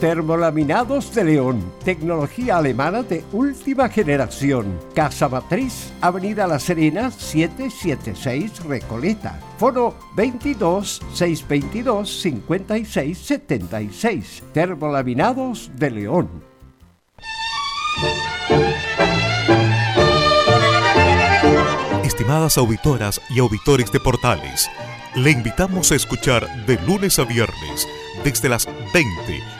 M: Termolaminados de León, tecnología alemana de última generación. Casa Matriz, Avenida La Serena, 776 Recoleta. Foro 22 622 56 76. Termolaminados de León.
N: Estimadas auditoras y auditores de Portales, le invitamos a escuchar de lunes a viernes, desde las 20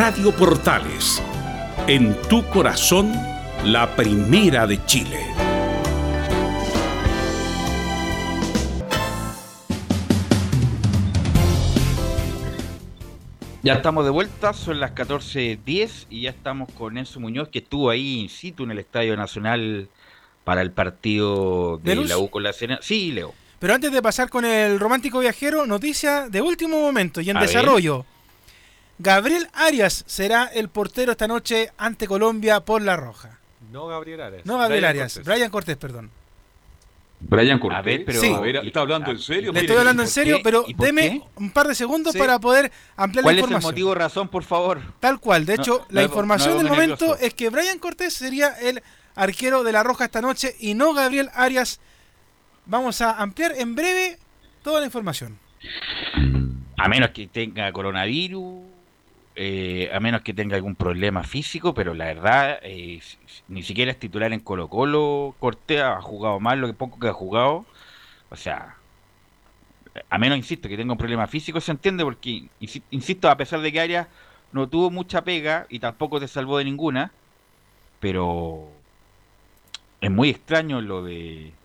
K: Radio Portales, en tu corazón, la primera de Chile.
H: Ya estamos de vuelta, son las 14.10 y ya estamos con Enzo Muñoz que estuvo ahí in situ en el Estadio Nacional para el partido de la U con la Serena. Sí, Leo.
G: Pero antes de pasar con el romántico viajero, noticia de último momento y en
H: A ver.
G: Gabriel Arias será el portero esta noche ante Colombia por La Roja.
D: No Gabriel Arias.
G: No Gabriel
D: Brian
G: Arias,
D: Cortés.
G: Brian Cortés, perdón.
B: Brian Cortés.
H: A ver, pero-
G: Sí.
B: A ver, ¿está hablando en serio?
G: Le estoy hablando en serio,
H: qué?
G: pero
H: ¿Y por
G: deme
H: qué?
G: un par de segundos
D: Sí.
G: para poder ampliar la
H: ¿Cuál es el
G: información.
H: motivo razón, por favor?
G: Tal cual. De hecho,
H: no
G: la información
H: no
G: del momento
H: nervioso.
G: es que Brian Cortés sería el arquero de la Roja esta noche y no Gabriel Arias. Vamos a ampliar en breve toda la información.
H: A menos que tenga coronavirus, eh, a menos que tenga algún problema físico, pero la verdad, eh, ni siquiera es titular en Colo Colo. Cortés ha jugado mal lo que poco que ha jugado. O sea, a menos, insisto, que tenga un problema físico, se entiende porque, insi- insisto, a pesar de que Arias no tuvo mucha pega y tampoco te salvó de ninguna, pero es muy extraño lo de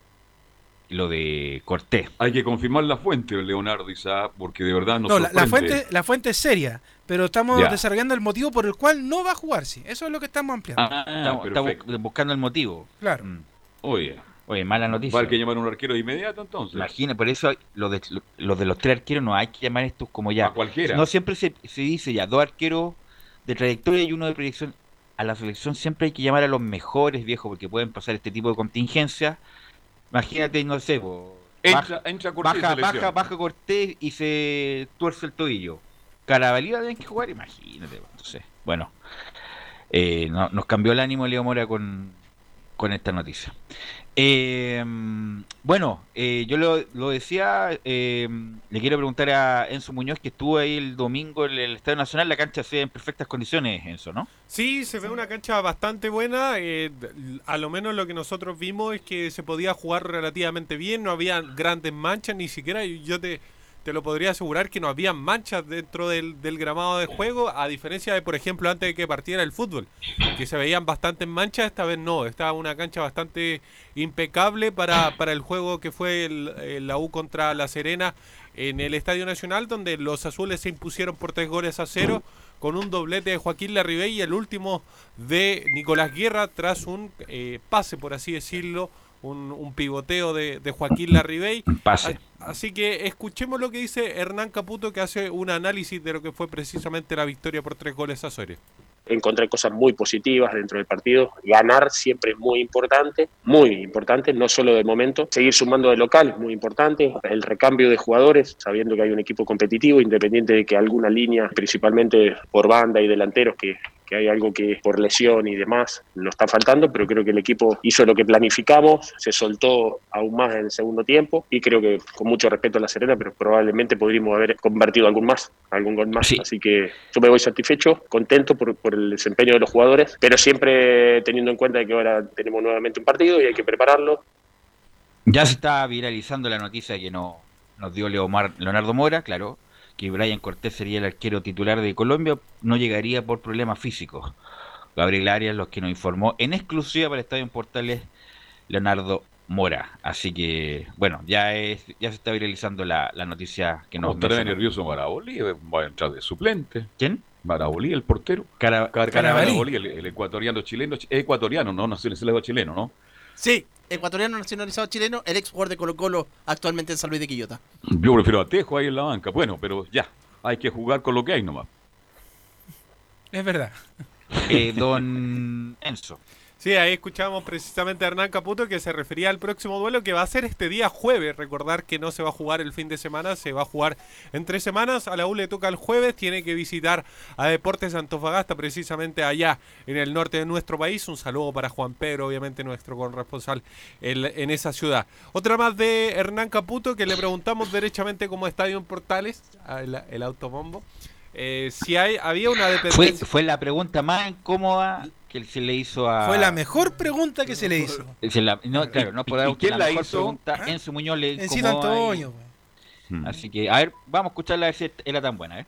H: lo de Cortés.
B: Hay que confirmar la fuente, Leonardo Isaac, porque de verdad nos
G: No, la, la fuente, la fuente es seria, pero estamos
B: Ya.
G: desarrollando el motivo por el cual no va a jugar, sí. Eso es lo que estamos ampliando.
H: Ah, estamos, estamos
B: perfecto.
H: buscando el motivo.
G: Claro.
H: Mm.
B: Oye,
H: Oye, mala noticia.
B: va a que llamar a un arquero de inmediato entonces.
H: Imagina, por eso los de, los de los tres arqueros no hay que llamar estos como ya.
B: A cualquiera.
H: No siempre se, se dice ya, dos arqueros de trayectoria y uno de proyección. A la selección siempre hay que llamar a los mejores, viejo, porque pueden pasar este tipo de contingencias. Imagínate, no sé, po,
B: Entra, entra Cortés
H: baja, baja, baja Cortés y se tuerce el tobillo. Carabalí va a tener que jugar, imagínate. po, Entonces, bueno, eh, no- nos cambió el ánimo Leo Mora con, con esta noticia. Eh, bueno, eh, yo lo, lo decía, eh, le quiero preguntar a Enzo Muñoz que estuvo ahí el domingo en el Estadio Nacional, la cancha se ve en perfectas condiciones, Enzo, ¿no?
D: Sí, se ve una cancha bastante buena. eh, a lo menos lo que nosotros vimos es que se podía jugar relativamente bien, no había grandes manchas, ni siquiera yo te, te lo podría asegurar que no había manchas dentro del, del gramado de juego, a diferencia de, por ejemplo, antes de que partiera el fútbol, que se veían bastantes manchas, esta vez no, estaba una cancha bastante impecable para, para el juego que fue el, el la U contra La Serena en el Estadio Nacional, donde los azules se impusieron por tres goles a cero con un doblete de Joaquín Larribey y el último de Nicolás Guerra tras un eh, pase, por así decirlo, un, un pivoteo de, de Joaquín Larribey.
H: Pase.
D: Así que escuchemos lo que dice Hernán Caputo, que hace un análisis de lo que fue precisamente la victoria por tres goles a cero.
O: encontré cosas muy positivas dentro del partido. Ganar siempre es muy importante, muy importante, no solo de momento. Seguir sumando de local es muy importante. El recambio de jugadores, sabiendo que hay un equipo competitivo, independiente de que alguna línea, principalmente por banda y delanteros, que, que hay algo que por lesión y demás nos está faltando, pero creo que el equipo hizo lo que planificamos, se soltó aún más en el segundo tiempo y creo que con mucho respeto a la Serena, pero probablemente podríamos haber convertido algún más, algún gol más. Así que yo me voy satisfecho, contento por, por el desempeño de los jugadores, pero siempre teniendo en cuenta que ahora tenemos nuevamente un partido y hay que prepararlo.
H: Ya se está viralizando la noticia que no, nos dio Leomar, Leonardo Mora, claro, que Brian Cortés sería el arquero titular de Colombia, no llegaría por problemas físicos. Gabriel Arias, los que nos informó en exclusiva para Estadio en Portales, Leonardo Mora. Así que, bueno, ya es ya se está viralizando la, la noticia que
B: No
H: nos
B: estará nervioso Marabolí, eh, va a entrar de suplente.
H: ¿Quién?
B: Marabolí, el portero.
H: Cara-
B: Car-
H: Carabalí.
B: El, el ecuatoriano chileno, es ecuatoriano, no nacionalizado chileno, ¿no?
E: Sí, ecuatoriano nacionalizado chileno, el ex jugador de Colo Colo, actualmente en San Luis de Quillota.
B: Yo prefiero a Tejo ahí en la banca. Bueno, pero ya, hay que jugar con lo que hay nomás.
G: Es verdad.
H: Eh, don Enzo.
D: Sí, ahí escuchamos precisamente a Hernán Caputo que se refería al próximo duelo que va a ser este día jueves. Recordar que no se va a jugar el fin de semana, se va a jugar en tres semanas. A la U le toca el jueves, tiene que visitar a Deportes Antofagasta, precisamente allá en el norte de nuestro país. Un saludo para Juan Pedro, obviamente nuestro corresponsal en, en esa ciudad. Otra más de Hernán Caputo que le preguntamos derechamente como Estadio en Portales, el, el autobombo. eh, si hay, había una
H: Fue,
D: dependencia.
H: fue la pregunta más incómoda que se le hizo a...
G: Fue la mejor pregunta que se le hizo.
H: Se la- no, claro, no por
B: quién la
H: mejor
B: hizo?
H: pregunta, Enzo Muñoz le
G: Encito
H: incomodó ahí.
G: Antonio.
B: Mm.
H: Así que, a ver, vamos a escucharla a ver si era tan buena, ¿eh?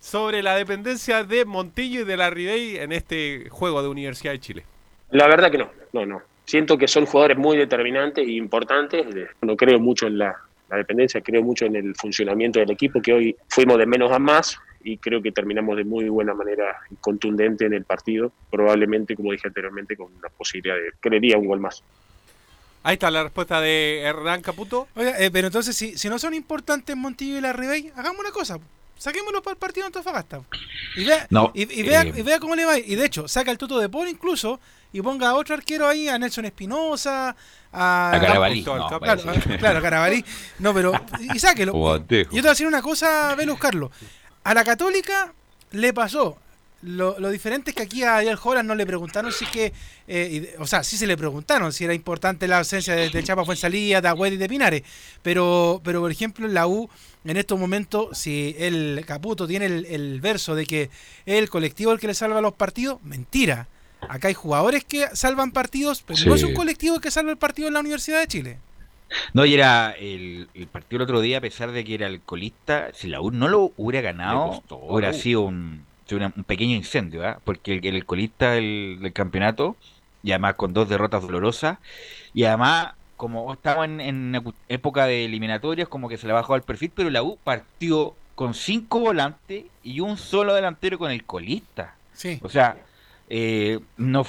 D: sobre la dependencia de Montillo y de la Ribey en este juego de Universidad de Chile.
O: La verdad que no, no, no. Siento que son jugadores muy determinantes e importantes. No creo mucho en la, la dependencia, creo mucho en el funcionamiento del equipo, que hoy fuimos de menos a más y creo que terminamos de muy buena manera contundente en el partido. Probablemente, como dije anteriormente, con una posibilidad de, creería, un gol más.
D: Ahí está la respuesta de Hernán Caputo.
G: Oiga, eh, pero entonces, si, si no son importantes Montillo y la Ribey, hagamos una cosa. saquémoslo para el partido de Antofagasta. Y vea,
H: No,
G: y, y vea,
H: eh.
G: y vea cómo le va. Y de hecho, saca el tuto de Paul incluso y ponga a otro arquero ahí, a Nelson Espinosa, a,
H: A Carabalí.
G: Claro,
H: No,
G: claro, claro, a Carabalí. No, pero. Y sáquelo. <laughs> Yo te voy a decir una cosa, Velus Carlos. A la Católica le pasó. Lo, lo diferente es que aquí a Ariel Holland no le preguntaron si que. eh, o sea, sí se le preguntaron si era importante la ausencia de, de Chapa Fuensalía, de Agüed y de Pinares. Pero, pero, por ejemplo, en la U, en estos momentos, si el Caputo tiene el, el verso de que es el colectivo el que le salva los partidos, mentira. Acá hay jugadores que salvan partidos, pero no es un colectivo el que salva el partido en la Universidad de Chile.
H: No, y era el, el partido el otro día, a pesar de que era el colista, si la U no lo hubiera ganado,
B: costó,
H: hubiera
B: ¿no?
H: sido un, un pequeño incendio, ¿ah? porque el, el colista del, del campeonato, y además con dos derrotas dolorosas, y además, como estamos en, en época de eliminatorias, como que se le bajó el perfil, pero la U partió con cinco volantes y un solo delantero con el colista.
G: Sí.
H: O sea, eh, no,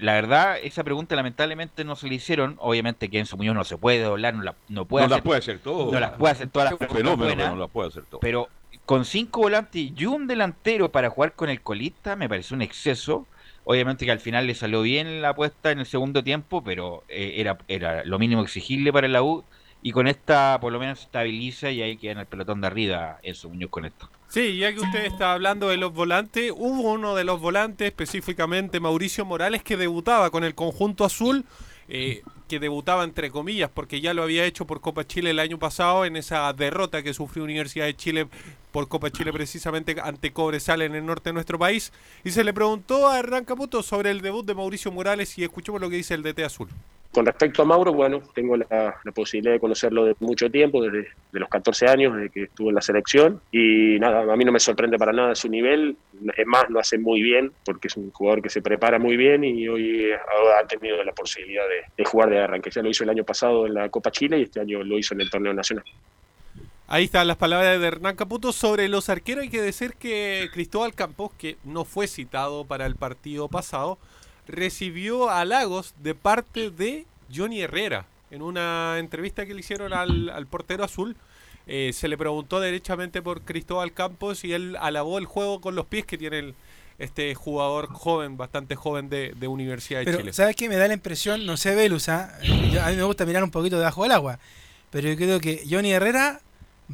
H: la verdad, esa pregunta lamentablemente no se le hicieron. Obviamente que Enzo Muñoz no se puede doblar, no, la, no puede
B: No las
H: hacer,
B: puede hacer todo.
H: no las puede hacer todas las
B: Es un
H: preguntas
B: fenómeno,
H: buenas,
B: pero no las puede hacer todo.
H: pero con cinco volantes y un delantero para jugar con el colista me pareció un exceso. Obviamente que al final le salió bien la apuesta en el segundo tiempo, pero eh, era, era lo mínimo exigible para la U. Y con esta por lo menos se estabiliza y ahí queda en el pelotón de arriba Enzo Muñoz con esto.
D: Sí, ya que usted está hablando de los volantes, hubo uno de los volantes, específicamente Mauricio Morales, que debutaba con el conjunto azul, eh, que debutaba entre comillas, porque ya lo había hecho por Copa Chile el año pasado en esa derrota que sufrió Universidad de Chile por Copa Chile precisamente ante Cobresal en el norte de nuestro país. Y se le preguntó a Hernán Caputo sobre el debut de Mauricio Morales y escuchemos lo que dice el DT azul.
O: Con respecto a Mauro, bueno, tengo la, posibilidad de conocerlo de mucho tiempo, desde de los 14 años, desde que estuvo en la selección. Y nada, a mí no me sorprende para nada su nivel. Es más, lo hace muy bien, porque es un jugador que se prepara muy bien y hoy ha tenido la posibilidad de, de jugar de arranque. Ya lo hizo el año pasado en la Copa Chile y este año lo hizo en el torneo nacional.
D: Ahí están las palabras de Hernán Caputo sobre los arqueros. Hay que decir que Cristóbal Campos, que no fue citado para el partido pasado, recibió halagos de parte de Johnny Herrera. En una entrevista que le hicieron al, al portero azul, eh, se le preguntó derechamente por Cristóbal Campos y él alabó el juego con los pies que tiene el- este jugador joven, bastante joven de, de Universidad de
G: Pero,
D: Chile.
G: ¿sabes qué? Me da la impresión, no sé, Velus, ¿ah? Yo- a mí me gusta mirar un poquito debajo del agua, pero yo creo que Johnny Herrera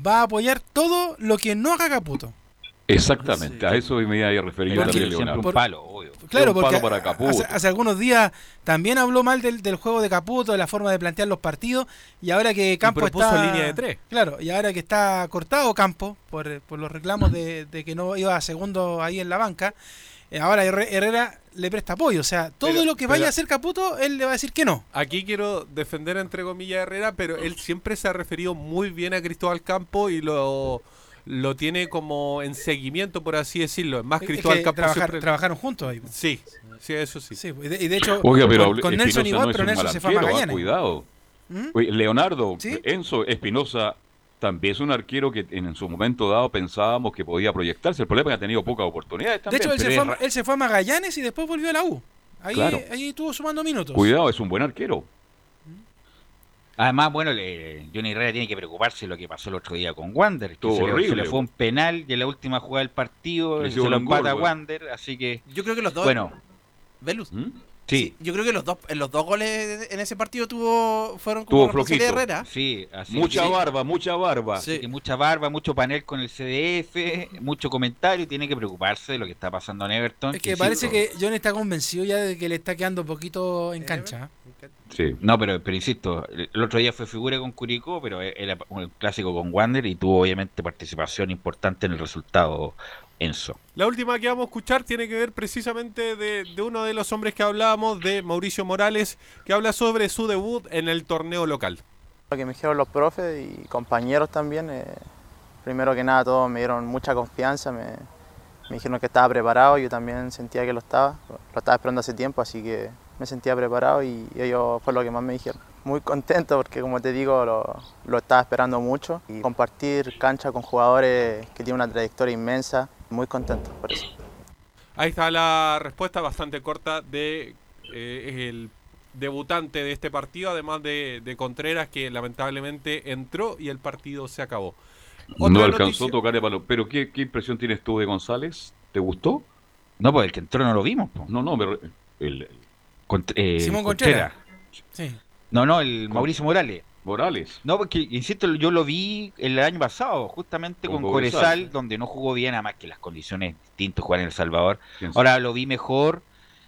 G: va a apoyar todo lo que no haga Caputo.
B: Exactamente, a eso me iba a referir también, Leonardo.
H: un palo, obvio.
G: Claro,
B: un palo
G: porque
B: para Caputo.
G: hace, hace algunos días también habló mal del, del juego de Caputo, de la forma de plantear los partidos, y ahora que Campo
D: propuso
G: está...
D: línea de tres.
G: Claro, y ahora que está cortado Campo por, por los reclamos de, de que no iba a segundo ahí en la banca, eh, ahora Herre- Herrera le presta apoyo, o sea, todo
D: Pero-
G: lo que vaya
D: pero-
G: a hacer Caputo, él le va a decir que no.
D: Aquí quiero defender entre comillas a Herrera, pero él siempre se ha referido muy bien a Cristóbal Campo y lo, lo tiene como en seguimiento, por así decirlo. Es más,
G: Es
D: Cristóbal
G: que
D: Campo
G: trabajar-
D: siempre-
G: trabajaron juntos ahí.
D: Sí, sí, eso sí.
G: Sí, y de, y de hecho,
B: Oiga, pero
G: con, con Nelson igual,
B: no es
G: pero Nelson se fue a
B: arquero, ah,
G: Magallanes.
B: cuidado.
G: ¿Mm?
B: Oye, Leonardo,
G: ¿Sí?
B: Enzo Espinosa también es un arquero que en su momento dado pensábamos que podía proyectarse. El problema es que ha tenido pocas oportunidades
G: De hecho, él se,
B: pero
G: fue,
B: es
G: a- él se fue a Magallanes y después volvió a la U. Ahí,
B: Claro.
G: ahí estuvo sumando minutos.
B: Cuidado, es un buen arquero.
H: Además, bueno, le- Johnny Herrera tiene que preocuparse de lo que pasó el otro día con Wander. Que se, le, se
B: horrible,
H: le fue un penal y en la última jugada del partido se lo empata
B: güey.
H: Wander, así que...
E: Yo creo que los dos.
H: Bueno,
E: Velus.
B: ¿Mm?
H: Sí,
E: Yo creo que los dos, en los dos goles en ese partido tuvo fueron como
B: Tuvo
E: de. Herrera.
H: sí, así
B: Mucha
H: que-
B: barba, mucha barba.
E: Sí.
H: que mucha barba, mucho panel con el CDF, mucho comentario y tiene que preocuparse de lo que está pasando en Everton.
G: Es que parece que John está convencido ya de que le está quedando un poquito en cancha.
B: Sí.
H: No, pero, pero insisto, el otro día fue figura con Curicó, pero era un clásico con Wander y tuvo obviamente participación importante en el resultado Enzo.
D: La última que vamos a escuchar tiene que ver precisamente de, de uno de los hombres que hablábamos, de Mauricio Morales, que habla sobre su debut en el torneo local.
P: Lo que me dijeron los profes y compañeros también, eh, primero que nada todos me dieron mucha confianza, me, me dijeron que estaba preparado, yo también sentía que lo estaba, lo estaba esperando hace tiempo, así que me sentía preparado y ellos fue lo que más me dijeron. Muy contento porque como te digo lo, lo estaba esperando mucho y compartir cancha con jugadores que tienen una trayectoria inmensa, muy contento por eso.
D: Ahí está la respuesta bastante corta de eh, el debutante de este partido, además de, de Contreras, que lamentablemente entró y el partido se acabó.
B: no alcanzó a tocar el balón. Pero ¿qué, ¿qué, impresión tienes tú de González? ¿Te gustó?
H: No, pues el que entró no lo vimos.
B: No, no, pero el,
H: eh,
G: Simón Contreras. Sí.
H: No, no, el Mauricio Morales.
B: Morales.
H: No, porque, insisto, yo lo vi el año pasado, justamente con, con donde no jugó bien, además que las condiciones distintas jugar en El Salvador. Ahora lo vi mejor,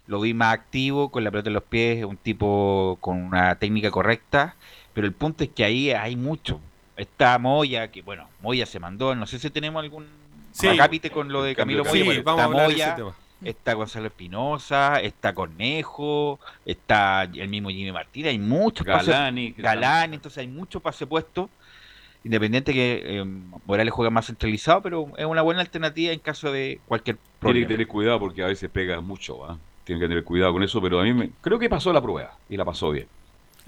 H: lo vi más activo, con la pelota en los pies, un tipo con una técnica correcta, pero el punto es que ahí hay mucho. Está Moya, que bueno, Moya se mandó, no sé si tenemos algún sí. con lo de Camilo Moya,
D: sí, vamos a Moya,
H: está Gonzalo Espinosa, está Cornejo, está el mismo Jimmy Martínez, hay muchos
B: Galani,
H: Galani, entonces hay mucho pase puesto. Independiente que eh, Morales juega más centralizado, pero es una buena alternativa en caso de cualquier
B: problema. Tiene que tener cuidado porque a veces pega mucho, ¿va? Tiene que tener cuidado con eso, pero a mí me, creo que pasó la prueba y la pasó bien.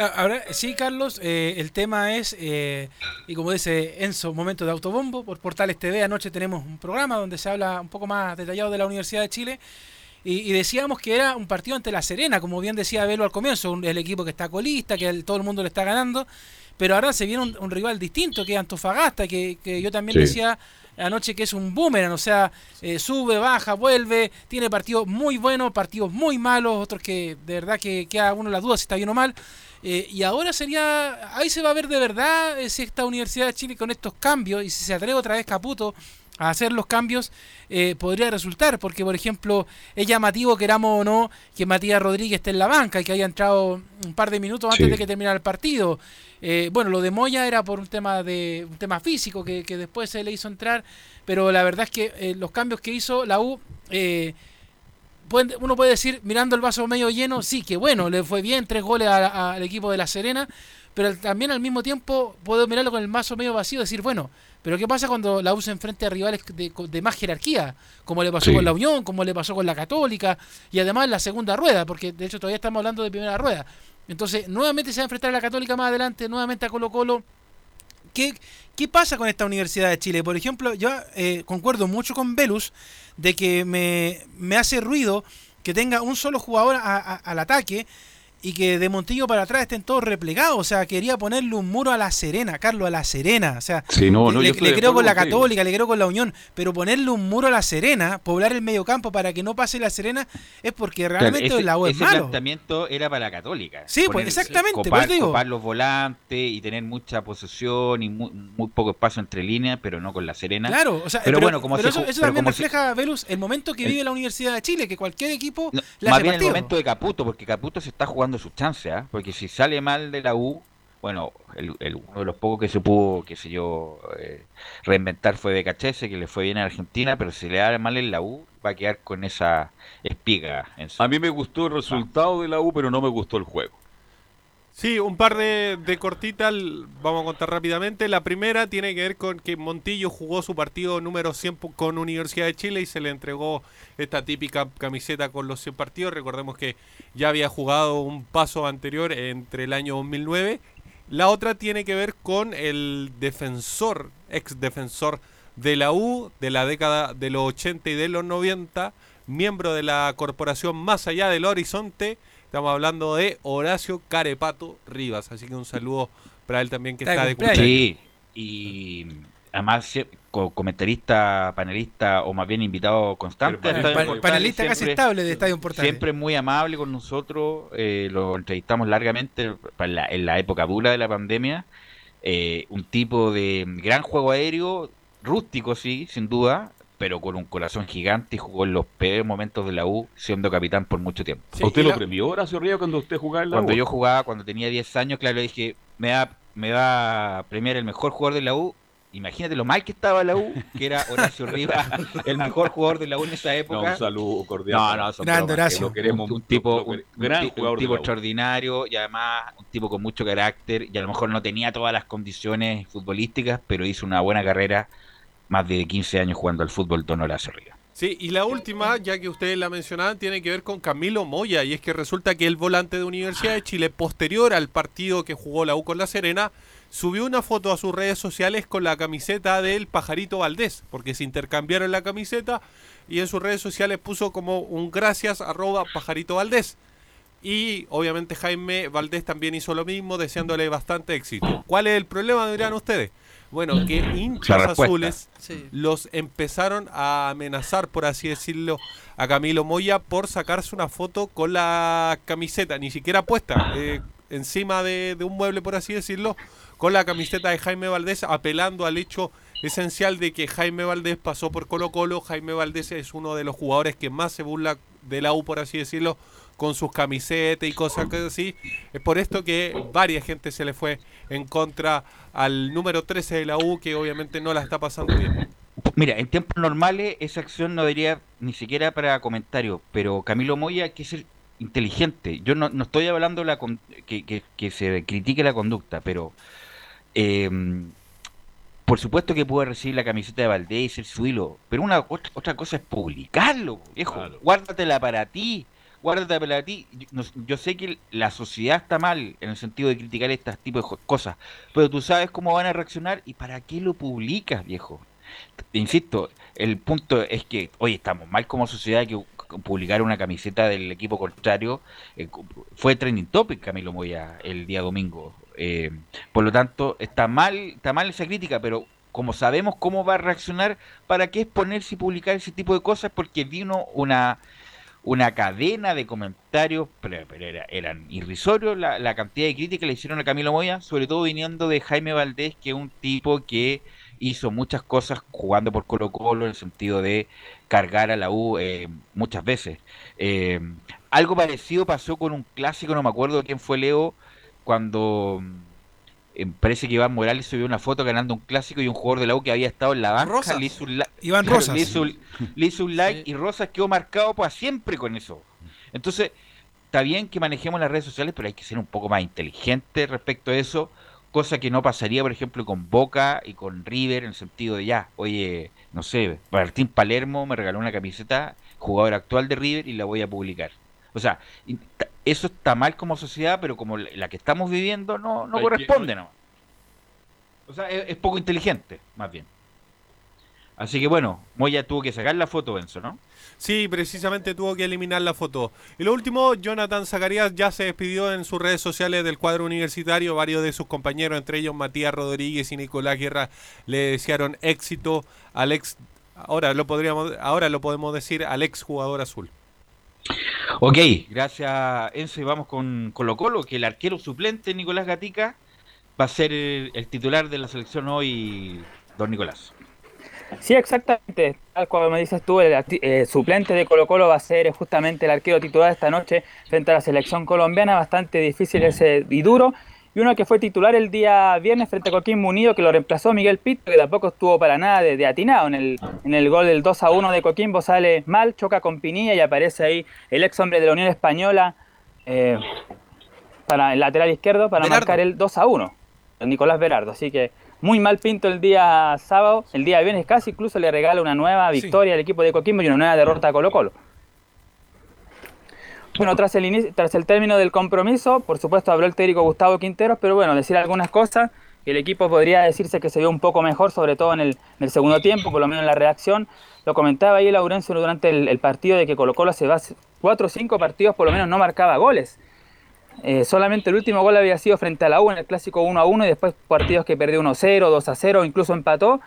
G: Ah, ahora, sí, Carlos, eh, el tema es, eh, y como dice Enzo, momento de autobombo, por Portales TV anoche tenemos un programa donde se habla un poco más detallado de la Universidad de Chile, y, decíamos que era un partido ante La Serena, como bien decía Velo al comienzo, el equipo que está colista, que todo el mundo le está ganando, pero ahora se viene un, rival distinto, que es Antofagasta, que, yo también decía anoche que es un boomerang, o sea, eh, sube, baja, vuelve, tiene partidos muy buenos, partidos muy malos, otros que de verdad que queda uno la duda si está bien o mal. Eh, y ahora sería, ahí se va a ver de verdad eh, si esta Universidad de Chile con estos cambios y si se atreve otra vez Caputo a hacer los cambios, eh, podría resultar, porque por ejemplo es llamativo, queramos o no, que Matías Rodríguez esté en la banca y que haya entrado un par de minutos antes de que terminara el partido. bueno, lo de Moya era por un tema de un tema físico que, que después se le hizo entrar, pero la verdad es que los cambios que hizo la U uno puede decir, mirando el vaso medio lleno, sí, que bueno, le fue bien, tres goles al equipo de La Serena, pero también al mismo tiempo puedo mirarlo con el vaso medio vacío y decir, bueno, pero ¿qué pasa cuando la usa enfrente a rivales de, más jerarquía? Como le pasó con la Unión, como le pasó con la Católica, y además la segunda rueda, porque de hecho todavía estamos hablando de primera rueda. Entonces, nuevamente se va a enfrentar a la Católica más adelante, nuevamente a Colo Colo. ¿Qué, pasa con esta Universidad de Chile? Por ejemplo, yo eh, concuerdo mucho con Velus de que me, me hace ruido que tenga un solo jugador al ataque y que de Montillo para atrás estén todos replegados. O sea, quería ponerle un muro a la Serena, Carlos, a la Serena. O sea, le, creo con la Católica, le creo con la Unión, pero ponerle un muro a la Serena, poblar el medio campo para que no pase la Serena, es porque realmente la U es
H: ese planteamiento era para la Católica.
G: Sí, pues exactamente.
H: Copar, digo. los volantes y tener mucha posesión y muy, poco espacio entre líneas, pero no con la Serena.
G: Claro, o sea, pero, bueno, como eso, también refleja, Velus, el momento que vive la Universidad de Chile, que cualquier equipo...
H: más bien el momento de Caputo, porque Caputo se está jugando su chance, ¿ah? porque si sale mal de la U, bueno, el, uno de los pocos que se pudo, qué sé yo, eh, reinventar fue de Cachese, que le fue bien a Argentina, pero si le da mal en la U, va a quedar con esa espiga.
B: A mí me gustó el resultado de la U, pero no me gustó el juego.
D: Sí, un par de, cortitas, vamos a contar rápidamente. La primera tiene que ver con que Montillo jugó su partido número 100 con Universidad de Chile y se le entregó esta típica camiseta con los 100 partidos. Recordemos que ya había jugado un paso anterior entre el año 2009. La otra tiene que ver con el defensor, ex defensor de la U de la década de los 80 y de los 90, miembro de la corporación Más Allá del Horizonte Estamos hablando de Horacio Carepato Rivas. Así que un saludo para él también que está, de
H: cumpleaños. Sí, y además comentarista, panelista o más bien invitado constante.
G: panelista casi estable de Estadio Portal.
H: Siempre muy amable con nosotros. Eh, lo entrevistamos largamente en la, época dura de la pandemia. Eh, un tipo de gran juego aéreo, rústico sí, sin duda, pero con un corazón gigante y jugó en los peores momentos de la U, siendo capitán por mucho tiempo.
B: ¿Usted lo premió Horacio Río cuando usted jugaba en la
H: cuando
B: U?
H: Cuando yo jugaba, cuando tenía 10 años, claro, dije, me va, me va a premiar el mejor jugador de la U. Imagínate lo mal que estaba la U, que era Horacio Rivas, el mejor jugador de la U en esa época.
B: un saludo cordial.
H: No, no, Grande Horacio. queremos un, tipo, un, gran jugador tipo extraordinario y además un tipo con mucho carácter y a lo mejor no tenía todas las condiciones futbolísticas, pero hizo una buena carrera más de 15 años jugando al fútbol, Don Horacio Rivas.
D: Sí, y la última, ya que ustedes la mencionaban, tiene que ver con Camilo Moya, y es que resulta que el volante de Universidad de Chile, posterior al partido que jugó la U con La Serena, subió una foto a sus redes sociales con la camiseta del Pajarito Valdés, porque se intercambiaron la camiseta y en sus redes sociales puso como un gracias arroba Pajarito Valdés. Y obviamente Jaime Valdés también hizo lo mismo, deseándole bastante éxito. ¿Cuál es el problema, dirán ustedes? Bueno, que hinchas azules los empezaron a amenazar, por así decirlo, a Camilo Moya por sacarse una foto con la camiseta, ni siquiera puesta, eh, encima de, de un mueble, por así decirlo, con la camiseta de Jaime Valdés, apelando al hecho esencial de que Jaime Valdés pasó por Colo Colo. Jaime Valdés es uno de los jugadores que más se burla de la U, por así decirlo, con sus camisetas y cosas así. Es por esto que varias gente se le fue en contra al número 13 de la U, que obviamente no la está pasando bien.
H: Mira, en tiempos normales esa acción no diría ni siquiera para comentarios, pero Camilo Moya hay que ser inteligente. Yo no, estoy hablando la que, que, se critique la conducta, pero eh, por supuesto que puede recibir la camiseta de Valdés y ser su hilo, pero una otra, cosa es publicarlo, viejo. Guárdatela para ti guárdate para ti. Yo, sé que la sociedad está mal en el sentido de criticar este tipo de cosas, pero tú sabes cómo van a reaccionar y para qué lo publicas, viejo. Insisto, el punto es que hoy estamos mal como sociedad que publicar una camiseta del equipo contrario eh, fue trending topic Camilo Moya el día domingo. Eh, por lo tanto, está mal, está mal esa crítica, pero como sabemos cómo va a reaccionar, ¿para qué exponerse y publicar ese tipo de cosas? Porque vino una una cadena de comentarios, pero, eran irrisorios la, cantidad de críticas que le hicieron a Camilo Moya, sobre todo viniendo de Jaime Valdés, que es un tipo que hizo muchas cosas jugando por Colo Colo en el sentido de cargar a la U eh, muchas veces. Eh, algo parecido pasó con un clásico, no me acuerdo quién fue Leo, cuando parece que Iván Morales subió una foto ganando un clásico y un jugador de la U que había estado en la banca le hizo un,
G: Iván Rosas.
H: Le hizo, un like y Rosas quedó marcado para siempre con eso. Entonces, está bien que manejemos las redes sociales, pero hay que ser un poco más inteligente respecto a eso, cosa que no pasaría, por ejemplo, con Boca y con River, en el sentido de ya, oye, no sé, Martín Palermo me regaló una camiseta, jugador actual de River, y la voy a publicar. O sea, eso está mal como sociedad, pero como la que estamos viviendo no, no corresponde, ¿no? O sea, es, poco inteligente, más bien. Así que bueno, Moya tuvo que sacar la foto, Enzo, ¿no?
D: Sí, precisamente tuvo que eliminar la foto. Y lo último, Jonathan Zacarías ya se despidió en sus redes sociales del cuadro universitario. Varios de sus compañeros, entre ellos Matías Rodríguez y Nicolás Guerra, le desearon éxito al ex, ahora lo podríamos, ahora lo podemos decir, al ex jugador azul.
H: Ok, gracias Enzo y vamos con Colo Colo, que el arquero suplente Nicolás Gatica va a ser el, titular de la selección hoy, don Nicolás.
C: Sí, exactamente. Tal como me dices tú, el eh, suplente de Colo Colo va a ser justamente el arquero titular esta noche frente a la selección colombiana. Bastante difícil ese y duro y uno que fue titular el día viernes frente a Coquín Munido, que lo reemplazó Miguel Pito, que tampoco estuvo para nada de, atinado en el, en el gol del 2 a 1 de Coquimbo, sale mal, choca con Pinilla y aparece ahí el ex hombre de la Unión Española eh, para el lateral izquierdo para marcar el 2 a 1, Nicolás Berardo. Así que muy mal Pinto el día sábado, el día viernes casi incluso le regala una nueva victoria al equipo de Coquimbo y una nueva derrota a Colo Colo. Bueno, tras el, el término del compromiso, por supuesto habló el técnico Gustavo Quinteros, pero bueno, decir algunas cosas. El equipo podría decirse que se vio un poco mejor, sobre todo en el, segundo tiempo, por lo menos en la reacción. Lo comentaba ahí Laurencio durante el, partido de que Colo Colo hace cuatro o cinco partidos por lo menos no marcaba goles. Eh, solamente el último gol había sido frente a la U en el clásico 1 a 1 y después partidos que perdió 1 a 0, 2 a 0, incluso empató.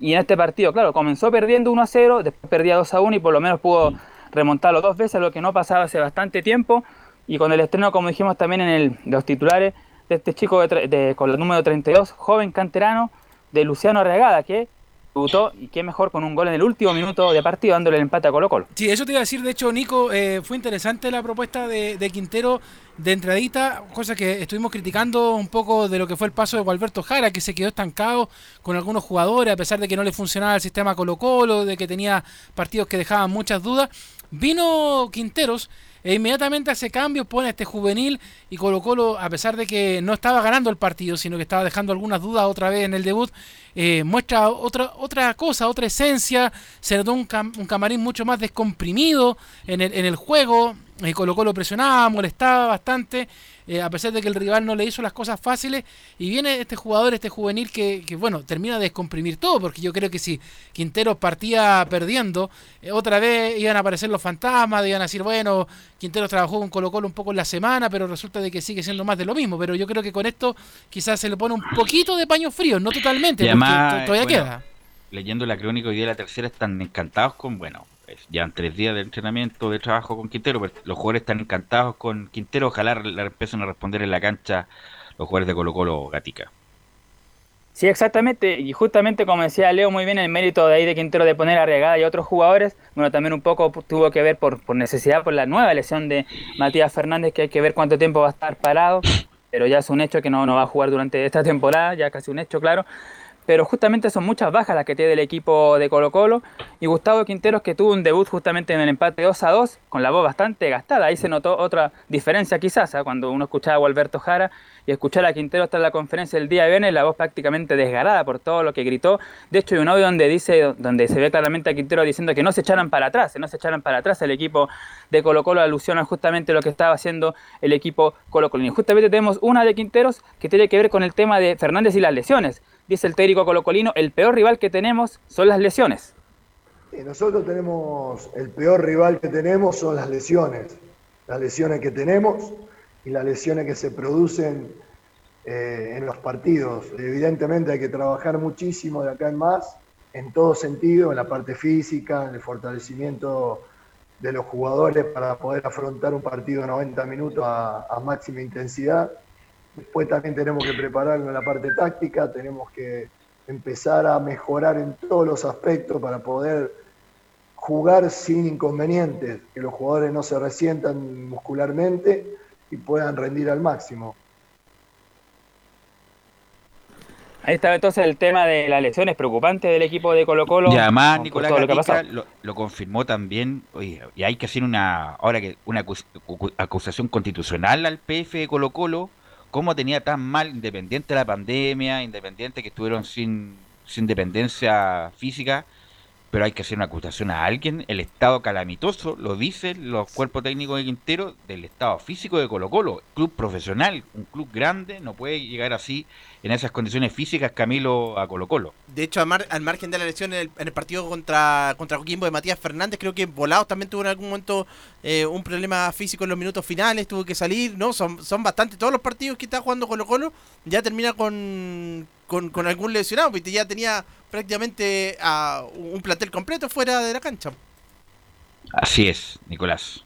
C: Y en este partido, claro, comenzó perdiendo 1 a 0, después perdía 2 a 1 y por lo menos pudo remontarlo dos veces, lo que no pasaba hace bastante tiempo. Y con el estreno, como dijimos también en el, los titulares, de este chico de, con el número 32, joven canterano, de Luciano Arregada, que debutó y qué mejor con un gol en el último minuto de partido dándole el empate a Colo Colo.
G: Sí, eso te iba a decir, de hecho, Nico, eh, fue interesante la propuesta de, de, Quintero de entradita, cosa que estuvimos criticando un poco de lo que fue el paso de Gualberto Jara, que se quedó estancado con algunos jugadores, a pesar de que no le funcionaba el sistema Colo Colo, de que tenía partidos que dejaban muchas dudas. Vino Quinteros e inmediatamente hace cambios, pone este juvenil y Colo Colo, a pesar de que no estaba ganando el partido, sino que estaba dejando algunas dudas otra vez en el debut, eh, muestra otra, otra cosa, otra esencia, se notó un, camarín mucho más descomprimido en el, en el juego, Y Colo Colo presionaba, molestaba bastante, eh, a pesar de que el rival no le hizo las cosas fáciles. Y viene este jugador, este juvenil, que, que, bueno, termina de descomprimir todo, porque yo creo que si Quintero partía perdiendo, eh, otra vez iban a aparecer los fantasmas, iban a decir, bueno, Quintero trabajó con Colo Colo un poco en la semana, pero resulta de que sigue siendo más de lo mismo. Pero yo creo que con esto quizás se le pone un poquito de paño frío, no totalmente,
H: además,
G: porque to- todavía
H: bueno,
G: queda.
H: Leyendo la crónica hoy día de la tercera están encantados con, bueno, es- llevan tres días de entrenamiento, de trabajo con Quintero, los jugadores están encantados con Quintero, ojalá le empiecen a responder en la cancha los jugadores de Colo Colo Gatica.
C: Sí, exactamente, y justamente como decía Leo muy bien, el mérito de ahí de Quintero de poner a Regada y otros jugadores, bueno, también un poco tuvo que ver por, por necesidad, por la nueva lesión de Matías Fernández, que hay que ver cuánto tiempo va a estar parado, pero ya es un hecho que no, no va a jugar durante esta temporada, ya casi un hecho, claro. Pero justamente son muchas bajas las que tiene el equipo de Colo Colo. Y Gustavo Quinteros que tuvo un debut justamente en el empate 2 a 2, con la voz bastante gastada. Ahí se notó otra diferencia quizás, ¿ah? cuando uno escuchaba a Alberto Jara y escuchar a Quintero hasta en la conferencia del día de viernes, la voz prácticamente desgarrada por todo lo que gritó. De hecho, hay un audio donde dice, donde se ve claramente a Quintero diciendo que no se echaran para atrás, que no se echaran para atrás el equipo de Colo Colo, alusiona justamente lo que estaba haciendo el equipo Colo Colo. Y justamente tenemos una de Quinteros que tiene que ver con el tema de Fernández y las lesiones. Dice el técnico colocolino, el peor rival que tenemos son las lesiones.
Q: Nosotros tenemos, el peor rival que tenemos son las lesiones. Las lesiones que tenemos y las lesiones que se producen eh, en los partidos. Evidentemente hay que trabajar muchísimo de acá en más, en todo sentido, en la parte física, en el fortalecimiento de los jugadores para poder afrontar un partido de 90 minutos a máxima intensidad. Después también tenemos que prepararlo en la parte táctica, tenemos que empezar a mejorar en todos los aspectos para poder jugar sin inconvenientes, que los jugadores no se resientan muscularmente y puedan rendir al máximo.
C: Ahí está entonces el tema de las lesiones preocupantes del equipo de Colo Colo.
H: Y además Nicolás
C: lo
H: Gatica lo, lo confirmó también, oye, y hay que hacer una, ahora que una acus- acu- acusación constitucional al PF de Colo Colo, cómo tenía tan mal, independiente de la pandemia, independiente que estuvieron sin, sin dependencia física, pero hay que hacer una acusación a alguien, el estado calamitoso, lo dicen los cuerpos técnicos de Quintero, del estado físico de Colo Colo, club profesional, un club grande, no puede llegar así en esas condiciones físicas Camilo a Colo Colo.
E: De hecho, al, mar- al margen de la lesión en el, en el partido contra, contra Coquimbo de Matías Fernández, creo que Volados también tuvo en algún momento eh, un problema físico en los minutos finales, tuvo que salir, ¿no? Son, son bastante, todos los partidos que está jugando Colo Colo ya termina con, con, con algún lesionado, porque ya tenía prácticamente a un plantel completo fuera de la cancha.
H: Así es, Nicolás.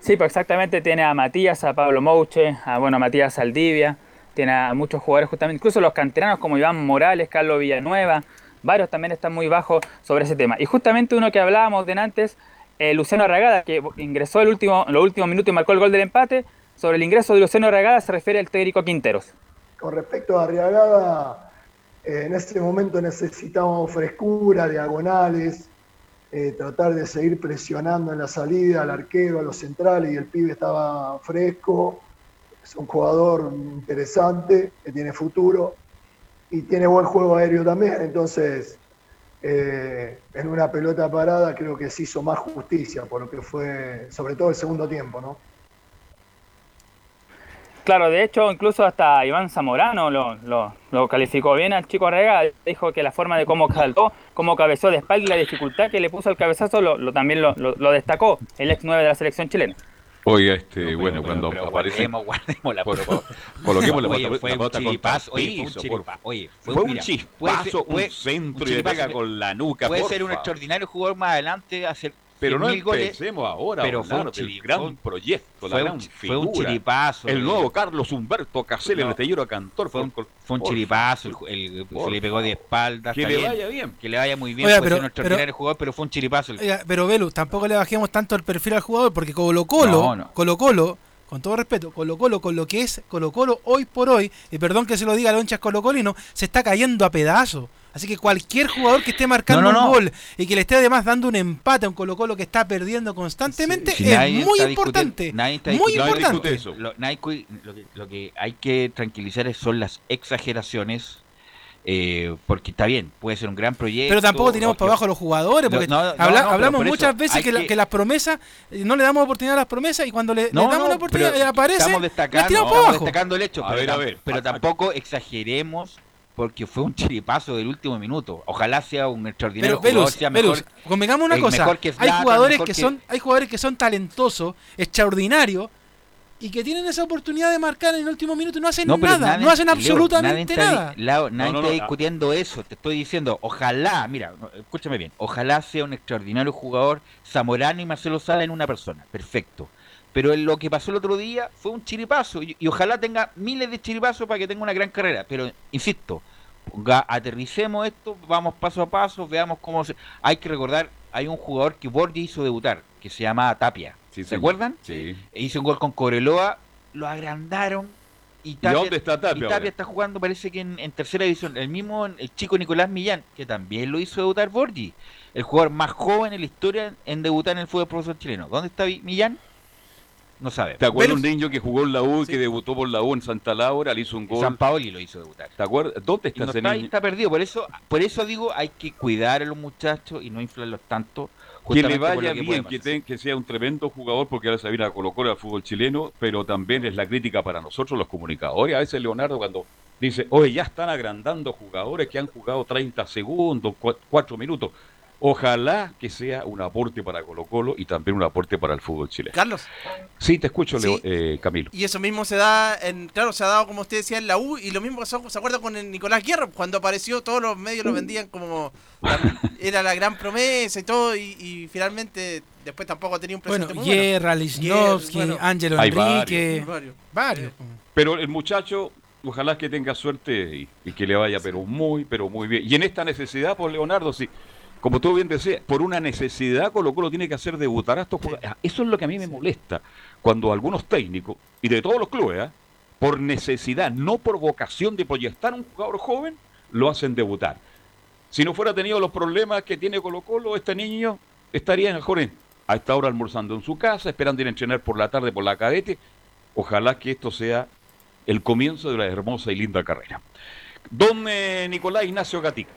C: Sí, pues exactamente tiene a Matías, a Pablo Mouche, a bueno, a Matías Saldivia, tiene a muchos jugadores justamente, incluso los canteranos como Iván Morales, Carlos Villanueva, varios también están muy bajos sobre ese tema. Y justamente uno que hablábamos de antes, eh, Luciano Arragada, que ingresó el último, en los últimos minutos y marcó el gol del empate, sobre el ingreso de Luciano Arragada se refiere el técnico Quinteros.
Q: Con respecto a Arriagada, en este momento necesitamos frescura, diagonales, eh, tratar de seguir presionando en la salida al arquero, a los centrales, y el pibe estaba fresco. Es un jugador interesante, que tiene futuro y tiene buen juego aéreo también. Entonces, eh, en una pelota parada creo que se hizo más justicia por lo que fue, sobre todo el segundo tiempo, ¿no?
C: Claro, de hecho, incluso hasta Iván Zamorano lo, lo- lo calificó bien al chico Arragada. Dijo que la forma de cómo saltó, cómo cabezó de espalda y la dificultad que le puso al cabezazo lo, lo- también lo, lo- lo destacó el ex 9 de la selección chilena.
B: Oiga, este, bueno, cuando
H: pero
B: aparece.
H: guardemos- guardemos la-
B: coloquemos la pelota-
H: fue un chiripazo, oye, fue un oye,
B: fue un
H: mira,
B: chispazo,
H: puede ser-
B: un centro
H: un
B: y le pega con la nuca.
H: Puede ser un extraordinario jugador más adelante, hacer
B: Pero no
H: 100.000 goles.
B: empecemos ahora
H: pero fue un
B: del gran
H: fue un-
B: proyecto, la
H: fue un
B: gran
H: chi- fue un
B: figura.
H: chiripazo,
B: El
H: eh.
B: nuevo Carlos Humberto Casel, el
H: No.
B: artillero cantor.
H: Fue un, fue un chiripazo, el, se le pegó de espalda.
B: Que le vaya bien.
H: Que le vaya muy bien,
G: Oiga,
H: puede
G: pero-
H: un extraordinario jugador, pero fue un chiripazo. el-
G: Oiga, pero Velu, tampoco le bajemos tanto el perfil al jugador, porque Colo Colo,
H: No, no.
G: Colo Colo, con todo respeto, Colo Colo, con lo que es Colo Colo hoy por hoy, y perdón que se lo diga a los hinchas Colo Colino, se está cayendo a pedazos. Así que cualquier jugador que esté marcando
H: No, no,
G: un gol y que le esté además dando un empate a un Colo Colo que está perdiendo constantemente
H: Si
G: es muy importante.
H: nadie está
G: muy
H: discutiendo-
G: importante.
H: Lo, nadie lo que, lo que hay que tranquilizar es- son las exageraciones Eh, porque está bien, puede ser un gran proyecto.
G: Pero tampoco tenemos para abajo a los jugadores, porque
H: No, no,
G: habla-
H: no,
G: hablamos
H: por
G: muchas
H: eso
G: veces que, la-
H: que-
G: las promesas, eh, no le damos oportunidad a las promesas y cuando le, damos
H: no,
G: la oportunidad y aparece,
H: estamos
G: le
H: destacando,
G: tiramos para
H: estamos
G: abajo.
H: destacando el hecho,
B: A
H: pero,
B: ver, a
H: tam-
B: ver,
H: pero
B: a- a-
H: tampoco exageremos porque fue un chiripazo del último minuto. Ojalá sea un extraordinario
G: Pero
H: jugador,
G: Velus,
H: sea mejor,
G: Velus, convengamos una
H: eh,
G: cosa,
H: mejor que
G: hay jugadores
H: mejor
G: que son, hay jugadores que son talentosos, extraordinarios y que tienen esa oportunidad de marcar en el último minuto y no hacen
H: No,
G: nada,
H: nadie-
G: no hacen
H: Leo,
G: absolutamente
H: nadie está,
G: nada.
H: Lao, nadie
B: No, no,
H: está
B: no,
H: discutiendo eso. Te estoy diciendo, ojalá, mira, escúchame bien, ojalá sea un extraordinario jugador Zamorano y Marcelo Sala en una persona. Perfecto. Pero en lo que pasó el otro día fue un chiripazo y, y ojalá tenga miles de chiripazos para que tenga una gran carrera. Pero, insisto, ponga- aterricemos esto, vamos paso a paso, veamos cómo se... Hay que recordar, hay un jugador que Borgi hizo debutar, que se llama Tapia. ¿Se acuerdan?
B: Sí.
H: E hizo un gol con Coreloa, lo agrandaron y Tapia,
B: dónde está Tapia
H: y? Tapia está jugando, parece que en, en tercera división. El mismo, el chico Nicolás Millán, que también lo hizo debutar Borgi. El jugador más joven en la historia en debutar en el fútbol profesional chileno. ¿Dónde está Millán? No sabe.
B: ¿Te acuerdas
H: Velus-
B: un niño que jugó en la U y que debutó por la U en Santa Laura? Le hizo un gol.
H: San Paoli lo hizo debutar.
B: ¿Te acuerdas? ¿Dónde
H: Y
B: está
H: no
B: ese
H: está,
B: niño?
H: está perdido. Por eso, por eso digo, hay que cuidar a los muchachos y no inflarlos tanto.
B: Que le vaya
H: que
B: bien, que, ten- que sea un tremendo jugador, porque ahora se viene a colocar al fútbol chileno, pero también es la crítica para nosotros los comunicadores. A veces Leonardo cuando dice, oye, ya están agrandando jugadores que han jugado 30 segundos, 4 minutos. Ojalá que sea un aporte para Colo Colo y también un aporte para el fútbol chileno.
E: Carlos.
B: Sí, te escucho, Leo-
E: Sí.
B: eh, Camilo.
E: Y eso mismo se da, en, claro, se ha dado como usted decía en la U y lo mismo pasó, ¿se acuerda con el Nicolás Guerra? Cuando apareció todos los medios lo vendían como la- era la gran promesa y todo y, y finalmente después tampoco tenía un
G: Bueno,
E: presente muy
G: Guerra,
E: bueno.
G: Lichnowsky,
E: Guerra, bueno.
G: Ángelo Enrique,
E: varios.
G: varios.
B: Pero el muchacho, ojalá que tenga suerte y, y que le vaya, pero muy, pero muy bien. Y en esta necesidad, pues Leonardo, sí, como tú bien decías, por una necesidad Colo Colo tiene que hacer debutar a estos jugadores. Eso es lo que a mí me molesta, cuando algunos técnicos, y de todos los clubes, ¿ah? por necesidad, no por vocación de proyectar a un jugador joven, lo hacen debutar. Si no fuera tenido los problemas que tiene Colo Colo, este niño estaría en el Jorén, a esta hora almorzando en su casa, esperando ir a entrenar por la tarde por la cadete. Ojalá que esto sea el comienzo de la hermosa y linda carrera. Don eh, Nicolás Ignacio Gatica.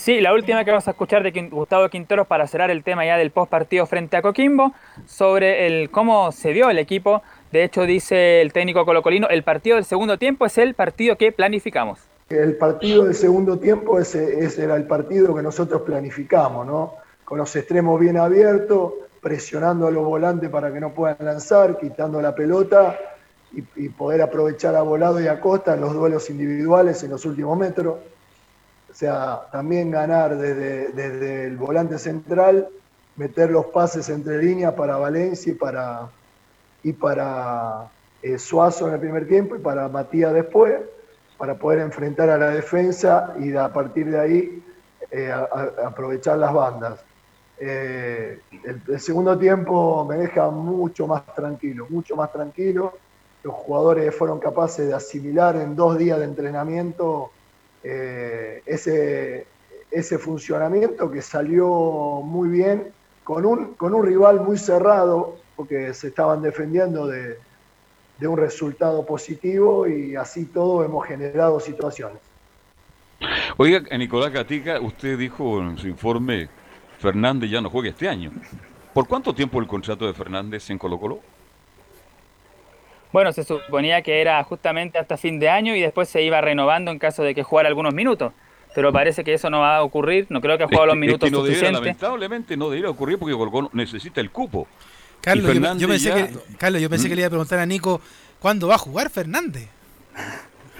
C: Sí, la última que vamos a escuchar de Gustavo Quinteros para cerrar el tema ya del post partido frente a Coquimbo, sobre el cómo se vio el equipo. De hecho, dice el técnico colocolino, el partido del segundo tiempo es el partido que planificamos.
Q: El partido del segundo tiempo, ese, ese era el partido que nosotros planificamos, ¿no? Con los extremos bien abiertos, presionando a los volantes para que no puedan lanzar, quitando la pelota y, poder aprovechar a Volado y a Costa los duelos individuales en los últimos metros. O sea, también ganar desde, desde el volante central, meter los pases entre líneas para Valencia y para, y para eh, Suazo en el primer tiempo y para Matías después, para poder enfrentar a la defensa y a partir de ahí eh, aprovechar las bandas. Eh, el segundo tiempo me deja mucho más tranquilo, mucho más tranquilo. Los jugadores fueron capaces de asimilar en dos días de entrenamiento eh, ese, ese funcionamiento que salió muy bien con un, con un rival muy cerrado, porque se estaban defendiendo de, de un resultado positivo y así todo hemos generado situaciones.
B: Oiga, Nicolás Gatica, usted dijo en su informe, Fernández ya no juega este año. ¿Por cuánto tiempo el contrato de Fernández en Colo Colo?
C: Bueno, se suponía que era justamente hasta fin de año y después se iba renovando en caso de que jugara algunos minutos. Pero parece que eso no va a ocurrir, no creo que ha jugado los minutos
B: es que no debiera,
C: suficientes.
B: lamentablemente no debería ocurrir porque Colo necesita el cupo.
G: Carlos, yo, pensé
B: ya-
G: que, Carlos, yo pensé
B: ¿Mm?
G: que le iba a preguntar a Nico cuándo va a jugar Fernández.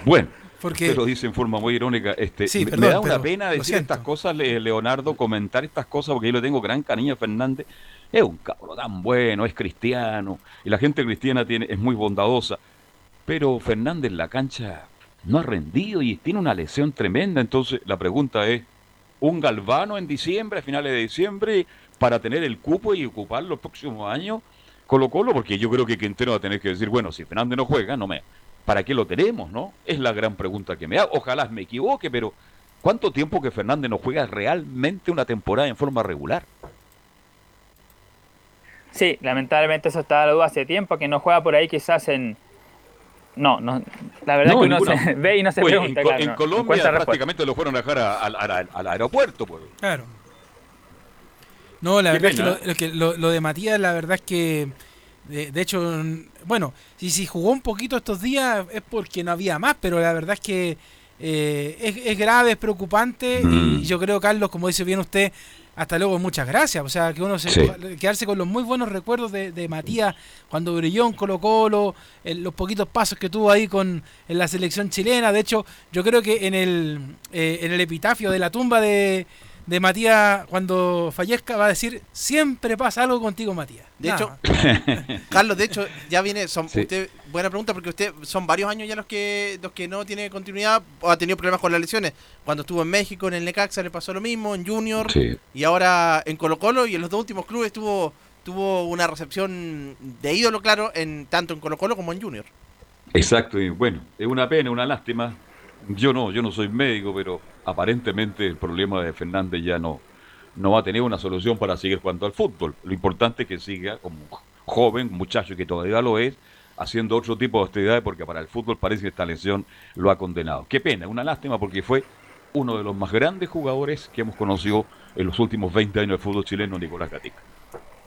B: Bueno,
G: Porque-
B: usted lo dice en forma muy irónica. Este,
G: Sí,
B: me-
G: perdón,
B: me da una
G: pero
B: pena decir estas cosas, Le- Leonardo, comentar estas cosas, porque yo le tengo gran cariño a Fernández. Es un cabro tan bueno, es cristiano, y la gente cristiana tiene, es muy bondadosa. Pero Fernández la cancha no ha rendido y tiene una lesión tremenda. Entonces la pregunta es, ¿un Galvano en diciembre, a finales de diciembre, para tener el cupo y ocupar los próximos años? Colo Colo, porque yo creo que Quintero va a tener que decir, bueno, si Fernández no juega, no me, ¿para qué lo tenemos, no? Es la gran pregunta que me hago. Ojalá me equivoque, pero ¿cuánto tiempo que Fernández no juega realmente una temporada en forma regular?
C: Sí, lamentablemente eso estaba la duda hace tiempo, que no juega por ahí quizás en... No, no La verdad
B: No,
C: que uno
B: ninguna.
C: se <laughs> ve y no se
B: Oye,
C: pregunta,
B: en,
C: claro,
B: en
C: no
B: Colombia prácticamente lo fueron a dejar a- al- aeropuerto. Pues.
G: Claro. No, la
B: Qué
G: verdad
B: pena,
G: es que lo, lo que lo- lo de Matías, la verdad es que, de, de hecho, bueno, si, si jugó un poquito estos días es porque no había más, pero la verdad es que eh, es, es grave, es preocupante
B: Mm.
G: y yo creo, Carlos, como dice bien usted, hasta luego, muchas gracias. O sea, que uno se
B: Sí.
G: quedarse con los muy buenos recuerdos de, de Matías cuando brilló en Colo Colo, los poquitos pasos que tuvo ahí con en la selección chilena. De hecho, yo creo que en el, eh, en el epitafio de la tumba de, de Matías, cuando fallezca, va a decir, siempre pasa algo contigo, Matías.
E: De
G: Nada
E: hecho. <laughs> Carlos, de hecho, ya viene. Son,
G: Sí.
E: usted, buena pregunta, porque usted son varios años ya los que los que no tiene continuidad o ha tenido problemas con las lesiones. Cuando estuvo en México, en el Necaxa le pasó lo mismo, en Junior,
B: Sí.
E: y ahora en Colo Colo, y en los dos últimos clubes tuvo tuvo una recepción de ídolo, claro, en tanto en Colo Colo como en Junior.
B: Exacto, y bueno, es una pena, una lástima. Yo no, yo no soy médico, pero aparentemente el problema de Fernández ya no, no va a tener una solución para seguir jugando al fútbol. Lo importante es que siga como joven, muchacho que todavía lo es, haciendo otro tipo de actividades porque para el fútbol parece que esta lesión lo ha condenado. Qué pena, una lástima porque fue uno de los más grandes jugadores que hemos conocido en los últimos 20 años del fútbol chileno, Nicolás Gatica.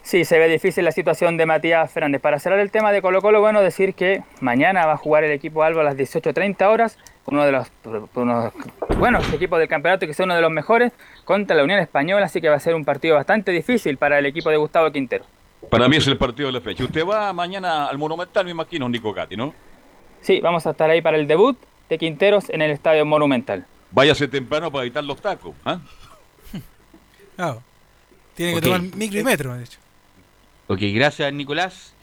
C: Sí, se ve difícil la situación de Matías Fernández. Para cerrar el tema de Colo Colo, bueno, decir que mañana va a jugar el equipo Alba a las 18.30 horas, uno de los unos buenos equipos del campeonato, que es uno de los mejores, contra la Unión Española, así que va a ser un partido bastante difícil para el equipo de Gustavo Quintero.
B: Para mí es el partido de la fecha. Usted va mañana al Monumental, me imagino, Nico Gatti, ¿no?
C: Sí, vamos a estar ahí para el debut de Quinteros en el Estadio Monumental.
B: Váyase temprano para evitar los tacos. ¿ah? <laughs>
G: Claro. Tiene que tomar micro y metro, de hecho.
H: Ok, gracias Nicolás.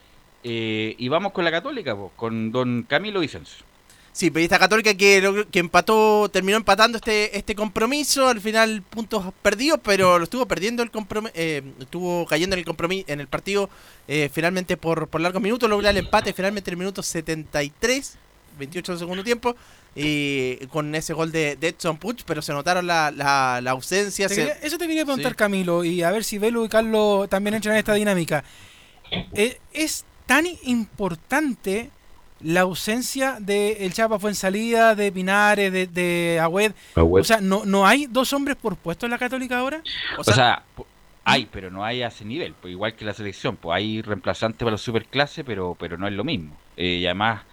H: Eh, y vamos con la Católica, po, con don Camilo Vicencio.
E: Sí, periodista católica que, que empató, terminó empatando este, este compromiso, al final puntos perdidos, pero lo estuvo perdiendo el compromiso, estuvo cayendo en el compromiso, en el partido eh, finalmente por, por largos minutos, logró el empate finalmente en el minuto 73, 28 del segundo tiempo, y con ese gol de, de Edson Puch, pero se notaron la, la, la ausencia.
G: Te
E: se-
G: quería- eso te quería preguntar,
E: Sí.
G: Camilo, y a ver si Velo y Carlos también entran en esta dinámica. Eh, ¿Es tan importante la ausencia de el Chapa Fuensalida, de Pinares, de, de Agüed?
H: Agüed.
G: O sea, ¿no, ¿no hay dos hombres por puesto en la Católica ahora?
H: O sea, hay, pero no hay a ese nivel, pues igual que la selección, pues hay reemplazantes para la superclase, pero pero no es lo mismo. Eh, y además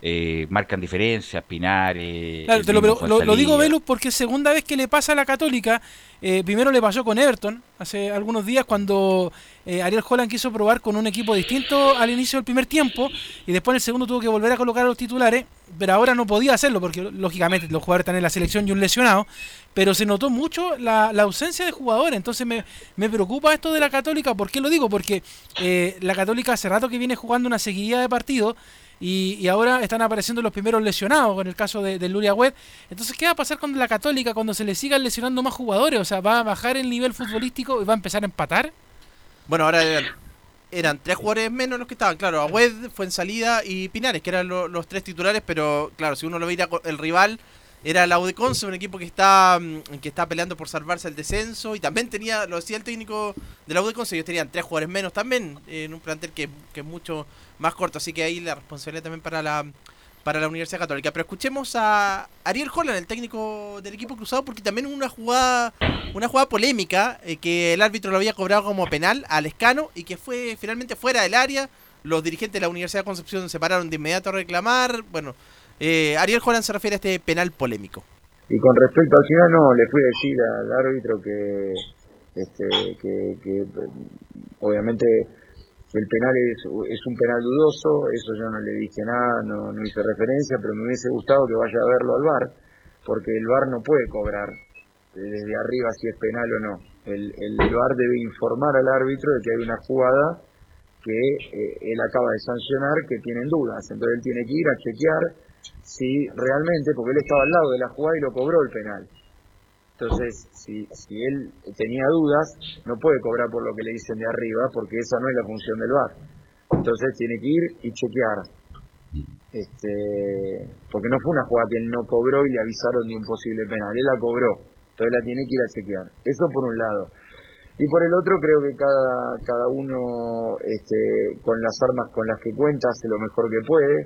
H: eh, marcan diferencias, Pinares.
G: Claro, te lo, digo. Velus, porque es segunda vez que le pasa a la Católica. Eh, primero le pasó con Everton, hace algunos días, cuando eh, Ariel Holland quiso probar con un equipo distinto al inicio del primer tiempo, y después en el segundo tuvo que volver a colocar a los titulares, pero ahora no podía hacerlo, porque lógicamente los jugadores están en la selección y un lesionado, pero se notó mucho la, la ausencia de jugadores, entonces me, me preocupa esto de la Católica, ¿por qué lo digo? Porque eh, la Católica hace rato que viene jugando una seguidilla de partidos, y, y ahora están apareciendo los primeros lesionados, con el caso de, de Luria Web. Entonces, ¿qué va a pasar con la Católica cuando se le sigan lesionando más jugadores? O sea, ¿va a bajar el nivel futbolístico y va a empezar a empatar?
E: Bueno, ahora eran, tres jugadores menos los que estaban. Claro, Agüed, Fuensalida y Pinares, que eran lo- los tres titulares, pero claro, si uno lo veía el rival era la Udeconce, un equipo que está mm, que está peleando por salvarse el descenso y también tenía, lo decía el técnico de la Udeconce, ellos tenían tres jugadores menos también eh, en un plantel que, que mucho más corto, así que ahí la responsabilidad también para la para la Universidad Católica. Pero escuchemos a Ariel Holland, el técnico del equipo cruzado, porque también hubo una jugada, una jugada polémica eh, que el árbitro lo había cobrado como penal al escano y que fue finalmente fuera del área. Los dirigentes de la Universidad de Concepción se pararon de inmediato a reclamar. Bueno, eh, Ariel Holland se refiere a este penal polémico.
R: Y con respecto al final, no, le fui a decir al árbitro que, este, que, obviamente el penal es, un penal dudoso, eso yo no le dije nada, no, no hice referencia, pero me hubiese gustado que vaya a verlo al VAR, porque el VAR no puede cobrar eh, desde arriba si es penal o no. El, el VAR debe informar al árbitro de que hay una jugada que eh, él acaba de sancionar que tienen dudas, entonces él tiene que ir a chequear si realmente, porque él estaba al lado de la jugada y lo cobró el penal. Entonces, si, si él tenía dudas, no puede cobrar por lo que le dicen de arriba, porque esa no es la función del VAR. Entonces tiene que ir y chequear. Este, porque no fue una jugada que él no cobró y le avisaron de un posible penal. Él la cobró. Entonces la tiene que ir a chequear. Eso por un lado. Y por el otro creo que cada, cada uno este, con las armas con las que cuenta hace lo mejor que puede.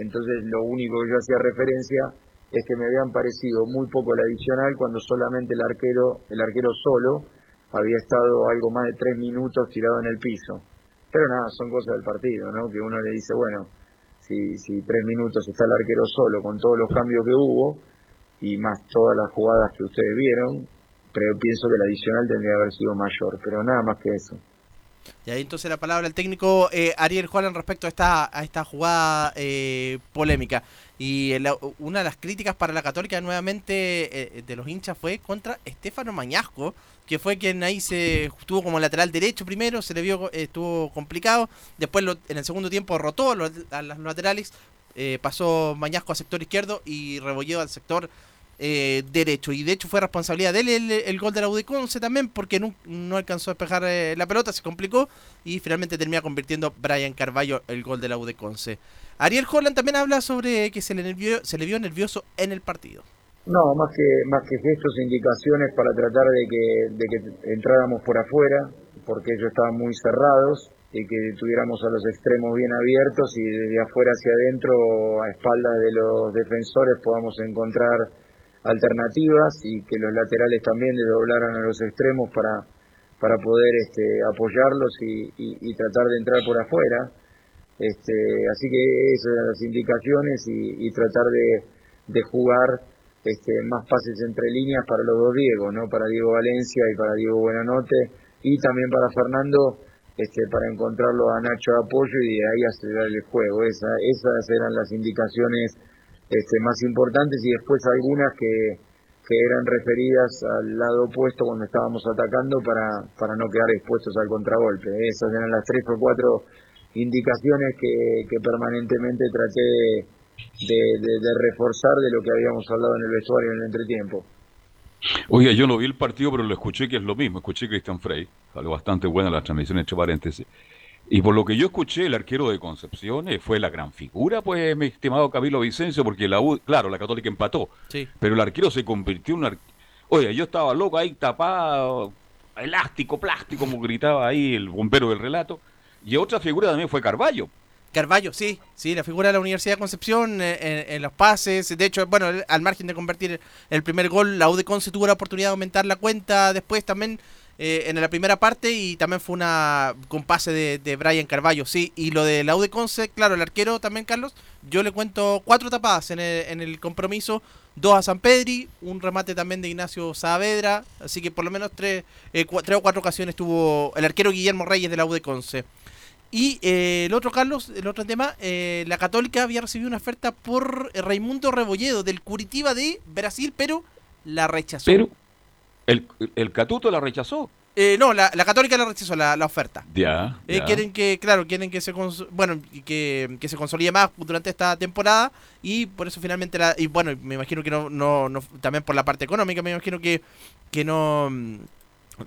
R: Entonces lo único que yo hacía referencia es que me habían parecido muy poco el adicional cuando solamente el arquero, el arquero solo, había estado algo más de tres minutos tirado en el piso. Pero nada, son cosas del partido, ¿no? Que uno le dice, bueno, si, si tres minutos está el arquero solo con todos los cambios que hubo y más todas las jugadas que ustedes vieron, pero pienso que el adicional tendría que haber sido mayor, pero nada más que eso.
E: Y ahí entonces la palabra al técnico eh, Ariel Juan respecto a esta, a esta jugada eh, polémica. Y una de las críticas para la Católica nuevamente eh, de los hinchas fue contra Estefano Mañasco, que fue quien ahí se estuvo como lateral derecho primero, se le vio, estuvo complicado. Después en el segundo tiempo rotó a los, laterales, pasó Mañasco al sector izquierdo y Rebolledo al sector eh, derecho. Y de hecho fue responsabilidad de él el, gol de la Udeconce también, porque no, alcanzó a despejar eh, la pelota, se complicó y finalmente termina convirtiendo Brian Carballo el gol de la Udeconce. Ariel Holland también habla sobre que se le, se le vio nervioso en el partido.
R: No, más que, más que gestos e indicaciones para tratar de que, de que entráramos por afuera, porque ellos estaban muy cerrados y que tuviéramos a los extremos bien abiertos y desde afuera hacia adentro, a espaldas de los defensores, podamos encontrar alternativas y que los laterales también doblaran a los extremos para, para poder este, apoyarlos y, tratar de entrar por afuera. Este, así que esas eran las indicaciones y, tratar de, jugar este, más pases entre líneas para los dos Diego, ¿no? para Diego Valencia y para Diego Buenanote y también para Fernando este, para encontrarlo a Nacho de apoyo y de ahí acelerar el juego. Esa, esas eran las indicaciones este, más importantes y después algunas que, que eran referidas al lado opuesto cuando estábamos atacando para, para no quedar expuestos al contragolpe. Esas eran las tres o cuatro indicaciones que, que permanentemente traté de, de, reforzar de lo que habíamos hablado en el vestuario en el entretiempo.
B: Oiga, yo no vi el partido, pero lo escuché que es lo mismo. Escuché a Cristian Frey, algo bastante buena la transmisión, entre paréntesis. Y por lo que yo escuché, el arquero de Concepción eh, fue la gran figura, pues, mi estimado Camilo Vicencio, porque la U, claro, la Católica empató. Sí. Pero el arquero se convirtió en un arquero. Oye, yo estaba loco ahí tapado, elástico, plástico, como gritaba ahí el bombero del relato. Y otra figura también fue Carballo.
E: Carballo, sí, sí, la figura de la Universidad de Concepción eh, en, los pases. De hecho, bueno, al margen de convertir el primer gol, la U de Conce tuvo la oportunidad de aumentar la cuenta después también eh, en la primera parte y también fue una con pase de, Brian Carballo, sí. Y lo de la U de Conce, claro, el arquero también, Carlos, yo le cuento cuatro tapadas en el, en el compromiso, dos a San Pedri, un remate también de Ignacio Saavedra, así que por lo menos tres, eh, tres o cuatro ocasiones tuvo el arquero Guillermo Reyes de la U Conce. Y eh, el otro, Carlos, el otro tema, la Católica había recibido una oferta por Raimundo Rebolledo del Curitiba de Brasil, pero la rechazó.
B: Pero el, el Catuto la rechazó.
E: Eh, no, la, Católica la rechazó la, la oferta.
B: Ya,
E: eh, Quieren que, claro, quieren que se bueno que, que, se consolide más durante esta temporada y por eso finalmente la y bueno, me imagino que no, no, no también por la parte económica, me imagino que que no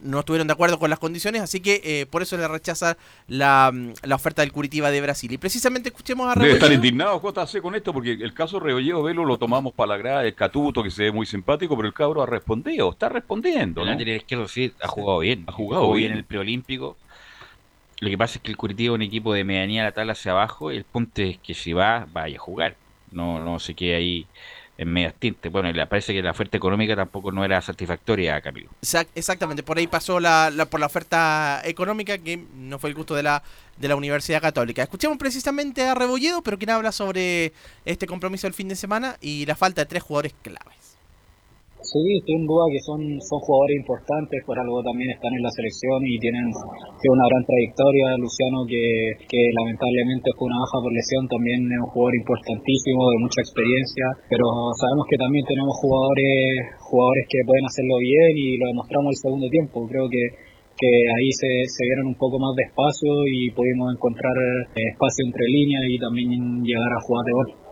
E: no estuvieron de acuerdo con las condiciones, así que eh, por eso le rechaza la, la, oferta del Curitiba de Brasil. Y precisamente escuchemos a
B: Debe estar indignado JC con esto, porque el caso Rebolleo Velo lo tomamos para la grada, el Catuto, que se ve muy simpático, pero el cabro ha respondido, está respondiendo. ¿no?
H: El izquierdo sí, ha jugado bien.
B: Ha jugado bien.
H: en el preolímpico. Lo que pasa es que el Curitiba es un equipo de medianía la tabla hacia abajo, y el punto es que si va, vaya a jugar. No, no se quede ahí en medias tintes. Bueno, le parece que la oferta económica tampoco no era satisfactoria, Camilo.
E: Exactamente, por ahí pasó la, por la oferta económica que no fue el gusto de la, de la Universidad Católica. Escuchemos precisamente a Rebolledo, pero quien habla sobre este compromiso del fin de semana y la falta de tres jugadores claves.
S: Sí, sin duda que son, son jugadores importantes, por algo también están en la selección y tienen, una gran trayectoria. Luciano, que, lamentablemente fue una baja por lesión, también es un jugador importantísimo, de mucha experiencia, pero sabemos que también tenemos jugadores, jugadores que pueden hacerlo bien y lo demostramos el segundo tiempo. Creo que que ahí se, se dieron un poco más de espacio y pudimos encontrar eh, espacio entre líneas y también llegar a jugar de gol.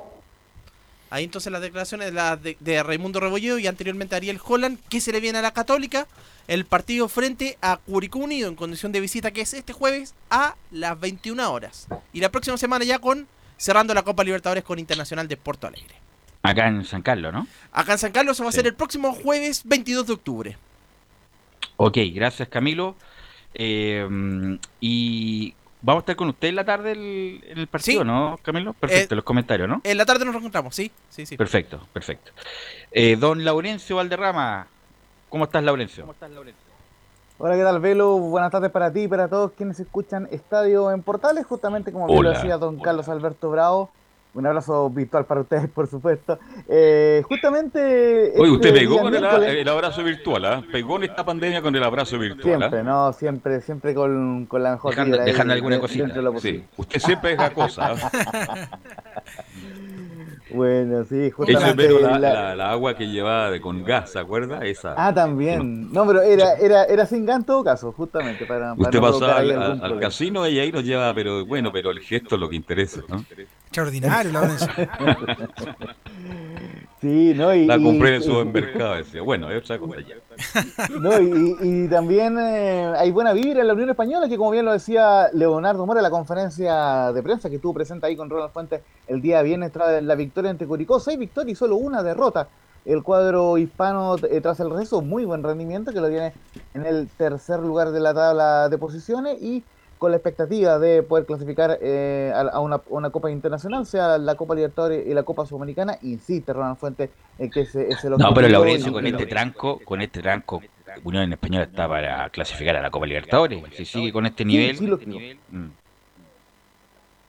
E: Ahí entonces las declaraciones de, de, Raimundo Rebolledo y anteriormente Ariel Holland, que se le viene a la Católica el partido frente a Curicó Unido en condición de visita que es este jueves a las 21 horas. Y la próxima semana ya con cerrando la Copa Libertadores con Internacional de Porto Alegre.
H: Acá en San Carlos, ¿no?
E: Acá en San Carlos se va a ser el próximo jueves 22 de octubre.
H: Ok, gracias Camilo. Eh, y Vamos a estar con usted en la tarde el- en el partido,
E: Sí.
H: ¿no, Camilo? Perfecto,
E: Eh,
H: los comentarios, ¿no?
E: En la tarde nos reencontramos, sí, sí, sí.
H: Perfecto, perfecto. Eh, don Laurencio Valderrama, ¿cómo estás, Laurencio?
F: Hola, ¿qué tal, Velo? Buenas tardes para ti y para todos quienes escuchan Estadio en Portales, justamente como bien lo decía don Carlos Alberto Bravo. Un abrazo virtual para ustedes, por supuesto. Eh, justamente.
B: Oye,
F: este
B: usted pegó
F: día
B: con el,
F: miércoles-
B: el abrazo virtual, ¿ah? Pegó en esta pandemia con el abrazo virtual, ¿ah?
F: Siempre, no, siempre, siempre con, con la mejor
B: Dejando-
F: vibra ahí
B: dejando alguna
F: de-
B: cosita.
F: de lo
B: Sí, usted siempre deja cosas. ¿ah? <laughs>
F: Bueno, sí,
B: Eso
F: justamente.
B: pero la,
F: la-
B: la- la agua que llevaba de, con gas, ¿se acuerda? Esa.
F: Ah, también. No, pero era, era, era sin gas en todo caso, justamente. Para, para
B: Usted
F: no
B: pasaba al, al casino y ahí nos lleva, pero bueno, pero el gesto es lo que interesa, ¿no?
G: Extraordinario, Laurencio. <laughs>
F: Sí, ¿no? Y,
B: La
F: y-
B: compré en el supermercado, decía. Bueno, es otra cosa ya.
F: No, y, y también eh, hay buena vibra en la Unión Española, que como bien lo decía Leonardo Mora en la conferencia de prensa que estuvo presente ahí con Ronald Fuentes el día viernes tras la victoria ante Curicó, seis victorias y solo una derrota. El cuadro hispano eh, tras el receso, muy buen rendimiento, que lo tiene en el tercer lugar de la tabla de posiciones y con la expectativa de poder clasificar eh, a, a una, una Copa Internacional, sea la Copa Libertadores y la Copa Sudamericana, insiste Ronald Fuentes en que ese es el
H: No, pero Laurencio, con este tranco, con este tranco, Unión Española está para clasificar a la Copa Libertadores. Si sigue con este
F: Sí,
H: nivel,
F: sí, lo-
H: mm,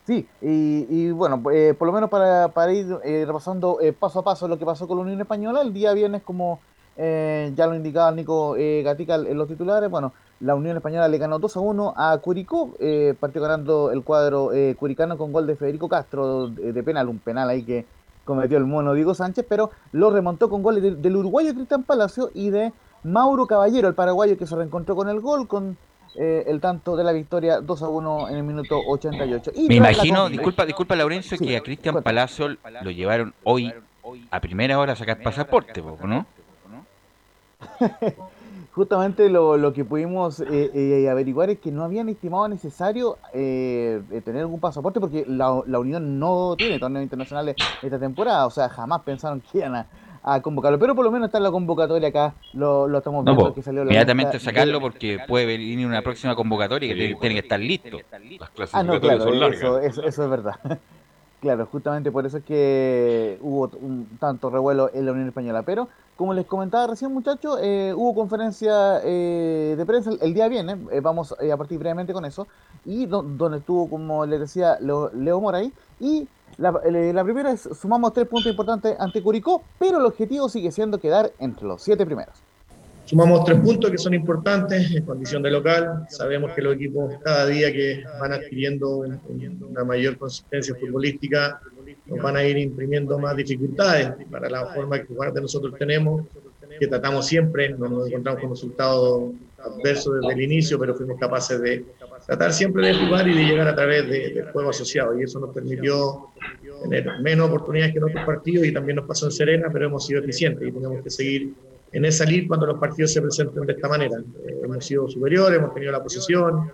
F: Sí, y, y bueno, eh, por lo menos para, para ir eh, repasando eh, paso a paso lo que pasó con la Unión Española, el día viernes, como eh, ya lo indicaba Nico eh, Gatica en los titulares, bueno, la Unión Española le ganó 2 a 1 a Curicó, eh, partió ganando el cuadro eh, curicano con gol de Federico Castro de, de penal, un penal ahí que cometió el mono Diego Sánchez, pero lo remontó con goles de- del uruguayo Cristian Palacio y de Mauro Caballero, el paraguayo que se reencontró con el gol, con eh, el tanto de la victoria 2 a 1 en el minuto 88. Y
H: Me
F: la
H: imagino, disculpa, disculpa Laurencio, que a Cristian Palacio lo llevaron hoy a primera hora a sacar pasaporte, po, ¿no? <laughs>
F: Justamente lo, lo que pudimos eh, eh, averiguar es que no habían estimado necesario eh, eh, tener algún pasaporte porque la, la Unión no tiene torneos internacionales esta temporada, o sea, jamás pensaron que iban a, a convocarlo, pero por lo menos está en la convocatoria acá, lo, lo estamos
H: No,
F: viendo que salió la
H: inmediatamente
F: lista.
H: sacarlo porque puede venir una próxima convocatoria que
B: Sí,
H: tiene, tiene que estar listo.
B: Las
F: Ah, no,
B: clasificatorias
F: claro,
B: son largas.
F: eso, eso, eso es verdad. Claro, justamente por eso es que hubo un tanto revuelo en la Unión Española. Pero, como les comentaba recién, muchachos, eh, hubo conferencia eh, de prensa el, día viernes. eh, vamos eh, a partir brevemente con eso. Y do- donde estuvo, como les decía, Leo, Leo Mora ahí. Y la, eh, la primera es: sumamos tres puntos importantes ante Curicó, pero el objetivo sigue siendo quedar entre los siete primeros.
T: Sumamos tres puntos que son importantes en condición de local. Sabemos que los equipos cada día que van adquiriendo un- un- una mayor consistencia futbolística nos van a ir imprimiendo más dificultades para la forma de jugar que nosotros tenemos, que tratamos siempre, no nos encontramos con resultados adversos desde el inicio, pero fuimos capaces de tratar siempre de jugar y de llegar a través de- del juego asociado y eso nos permitió tener menos oportunidades que en otros partidos y también nos pasó en Serena, pero hemos sido eficientes y tenemos que seguir en esa línea cuando los partidos se presenten de esta manera. Eh, hemos sido superiores, hemos tenido la posesión,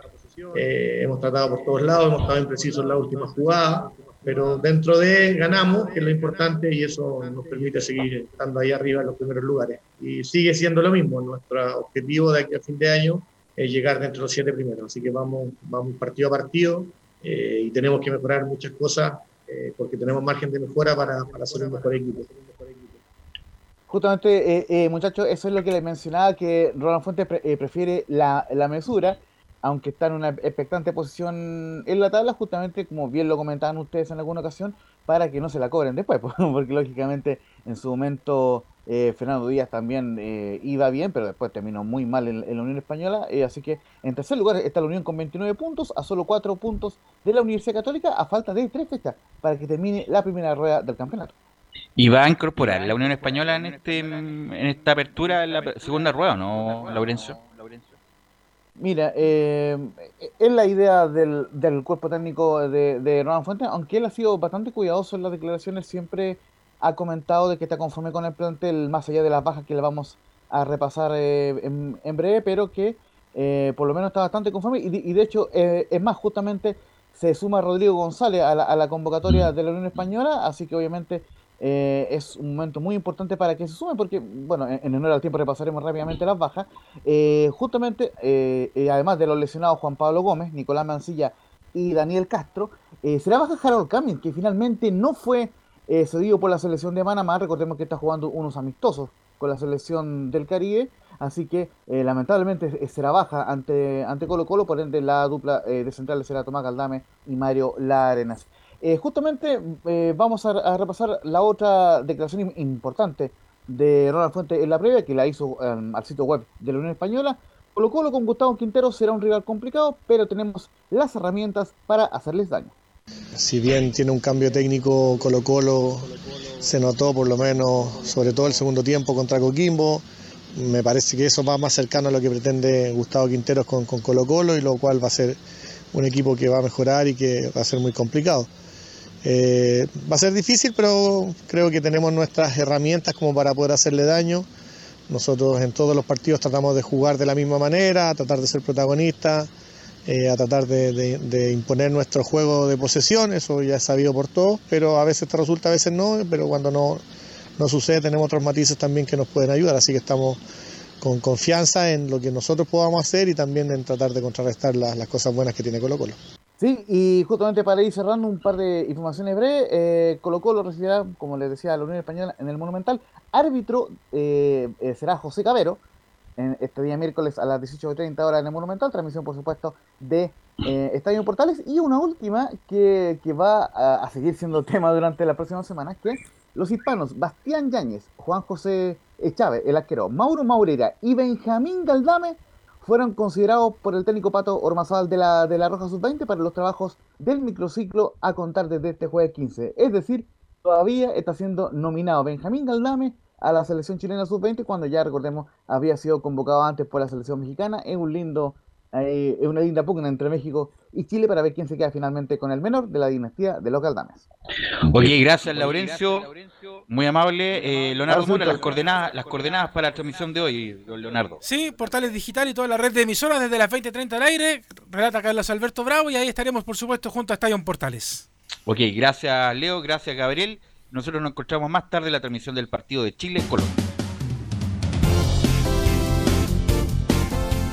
T: eh, hemos tratado por todos lados, hemos estado imprecisos en la última jugada, pero dentro de ganamos, que es lo importante, y eso nos permite seguir estando ahí arriba en los primeros lugares. Y sigue siendo lo mismo, nuestro objetivo de aquí a fin de año es llegar dentro de los siete primeros, así que vamos, vamos partido a partido eh, y tenemos que mejorar muchas cosas eh, porque tenemos margen de mejora para, para ser un mejor equipo.
F: Justamente, eh, eh, muchachos, eso es lo que les mencionaba, que Ronald Fuentes eh, prefiere la, la mesura, aunque está en una expectante posición en la tabla, justamente como bien lo comentaban ustedes en alguna ocasión, para que no se la cobren después, <laughs> porque lógicamente en su momento eh, Fernando Díaz también eh, iba bien, pero después terminó muy mal en, en la Unión Española, eh, así que en tercer lugar está la Unión con 29 puntos, a solo 4 puntos de la Universidad Católica, a falta de 3 fechas para que termine la primera rueda del campeonato.
H: ¿Y va a incorporar la Unión Española en este en esta apertura, en la segunda rueda, o no, Laurencio?
F: Mira, eh, es la idea del, del cuerpo técnico de, de Ronald Fuentes, aunque él ha sido bastante cuidadoso en las declaraciones, siempre ha comentado de que está conforme con el plantel, más allá de las bajas que le vamos a repasar eh, en, en breve, pero que eh, por lo menos está bastante conforme. Y, de- y de hecho, eh, es más, justamente se suma Rodrigo González a la, a la convocatoria de la Unión Española, así que obviamente eh, es un momento muy importante para que se sumen, porque, bueno, en, en honor al tiempo repasaremos rápidamente las bajas. Eh, justamente, eh, eh, además de los lesionados Juan Pablo Gómez, Nicolás Mancilla y Daniel Castro. Eh, será baja Harold Camin, que finalmente no fue cedido por la selección de Panamá. Recordemos que está jugando unos amistosos con la selección del Caribe. Así que lamentablemente será baja ante, ante Colo Colo, por ende la dupla de centrales será Tomás Galdame y Mario Larenas. Justamente vamos a, repasar la otra declaración importante de Ronald Fuente en la previa, que la hizo em, al sitio web de la Unión Española. Colo Colo con Gustavo Quintero será un rival complicado, pero tenemos las herramientas para hacerles daño.
U: Si bien tiene un cambio técnico Colo Colo, se notó por lo menos, sobre todo el segundo tiempo contra Coquimbo, me parece que eso va más cercano a lo que pretende Gustavo Quinteros con, con Colo Colo y lo cual va a ser un equipo que va a mejorar y que va a ser muy complicado. Eh, va a ser difícil, pero creo que tenemos nuestras herramientas como para poder hacerle daño. Nosotros en todos los partidos tratamos de jugar de la misma manera, a tratar de ser protagonistas, eh, a tratar de, imponer nuestro juego de posesión, eso ya es sabido por todos, pero a veces te resulta, a veces no, pero cuando no, no sucede tenemos otros matices también que nos pueden ayudar, así que estamos con confianza en lo que nosotros podamos hacer y también en tratar de contrarrestar las, las cosas buenas que tiene Colo Colo.
F: Sí, y justamente para ir cerrando un par de informaciones breves, eh, Colo Colo recibirá, como les decía, la Unión Española en el Monumental. Árbitro eh, eh, será José Cabero, en este día miércoles a las 18.30 horas en el Monumental, transmisión por supuesto de eh, Estadio Portales y una última que, va a, seguir siendo tema durante la próxima semana, que los hispanos Bastián Yáñez, Juan José Chávez, el arquero, Mauro Maurera y Benjamín Galdame fueron considerados por el técnico Pato Ormazal de la, de la Roja Sub-20 para los trabajos del microciclo a contar desde este jueves 15. Es decir, todavía está siendo nominado Benjamín Galdame a la selección chilena sub-20 cuando ya recordemos había sido convocado antes por la selección mexicana. Es un lindo, eh, es una linda pugna entre México y Chile para ver quién se queda finalmente con el menor de la dinastía de los Galdames.
H: Ok, gracias Laurencio, muy amable. Eh, Leonardo las coordenadas, las coordenadas para la transmisión de hoy, Leonardo.
G: Sí, portales digital y toda la red de emisoras desde las 20.30 al aire. Relata Carlos Alberto Bravo y ahí estaremos por supuesto junto a Estadio Portales.
H: Ok, gracias Leo, gracias Gabriel. Nosotros nos encontramos más tarde en la transmisión del partido de Chile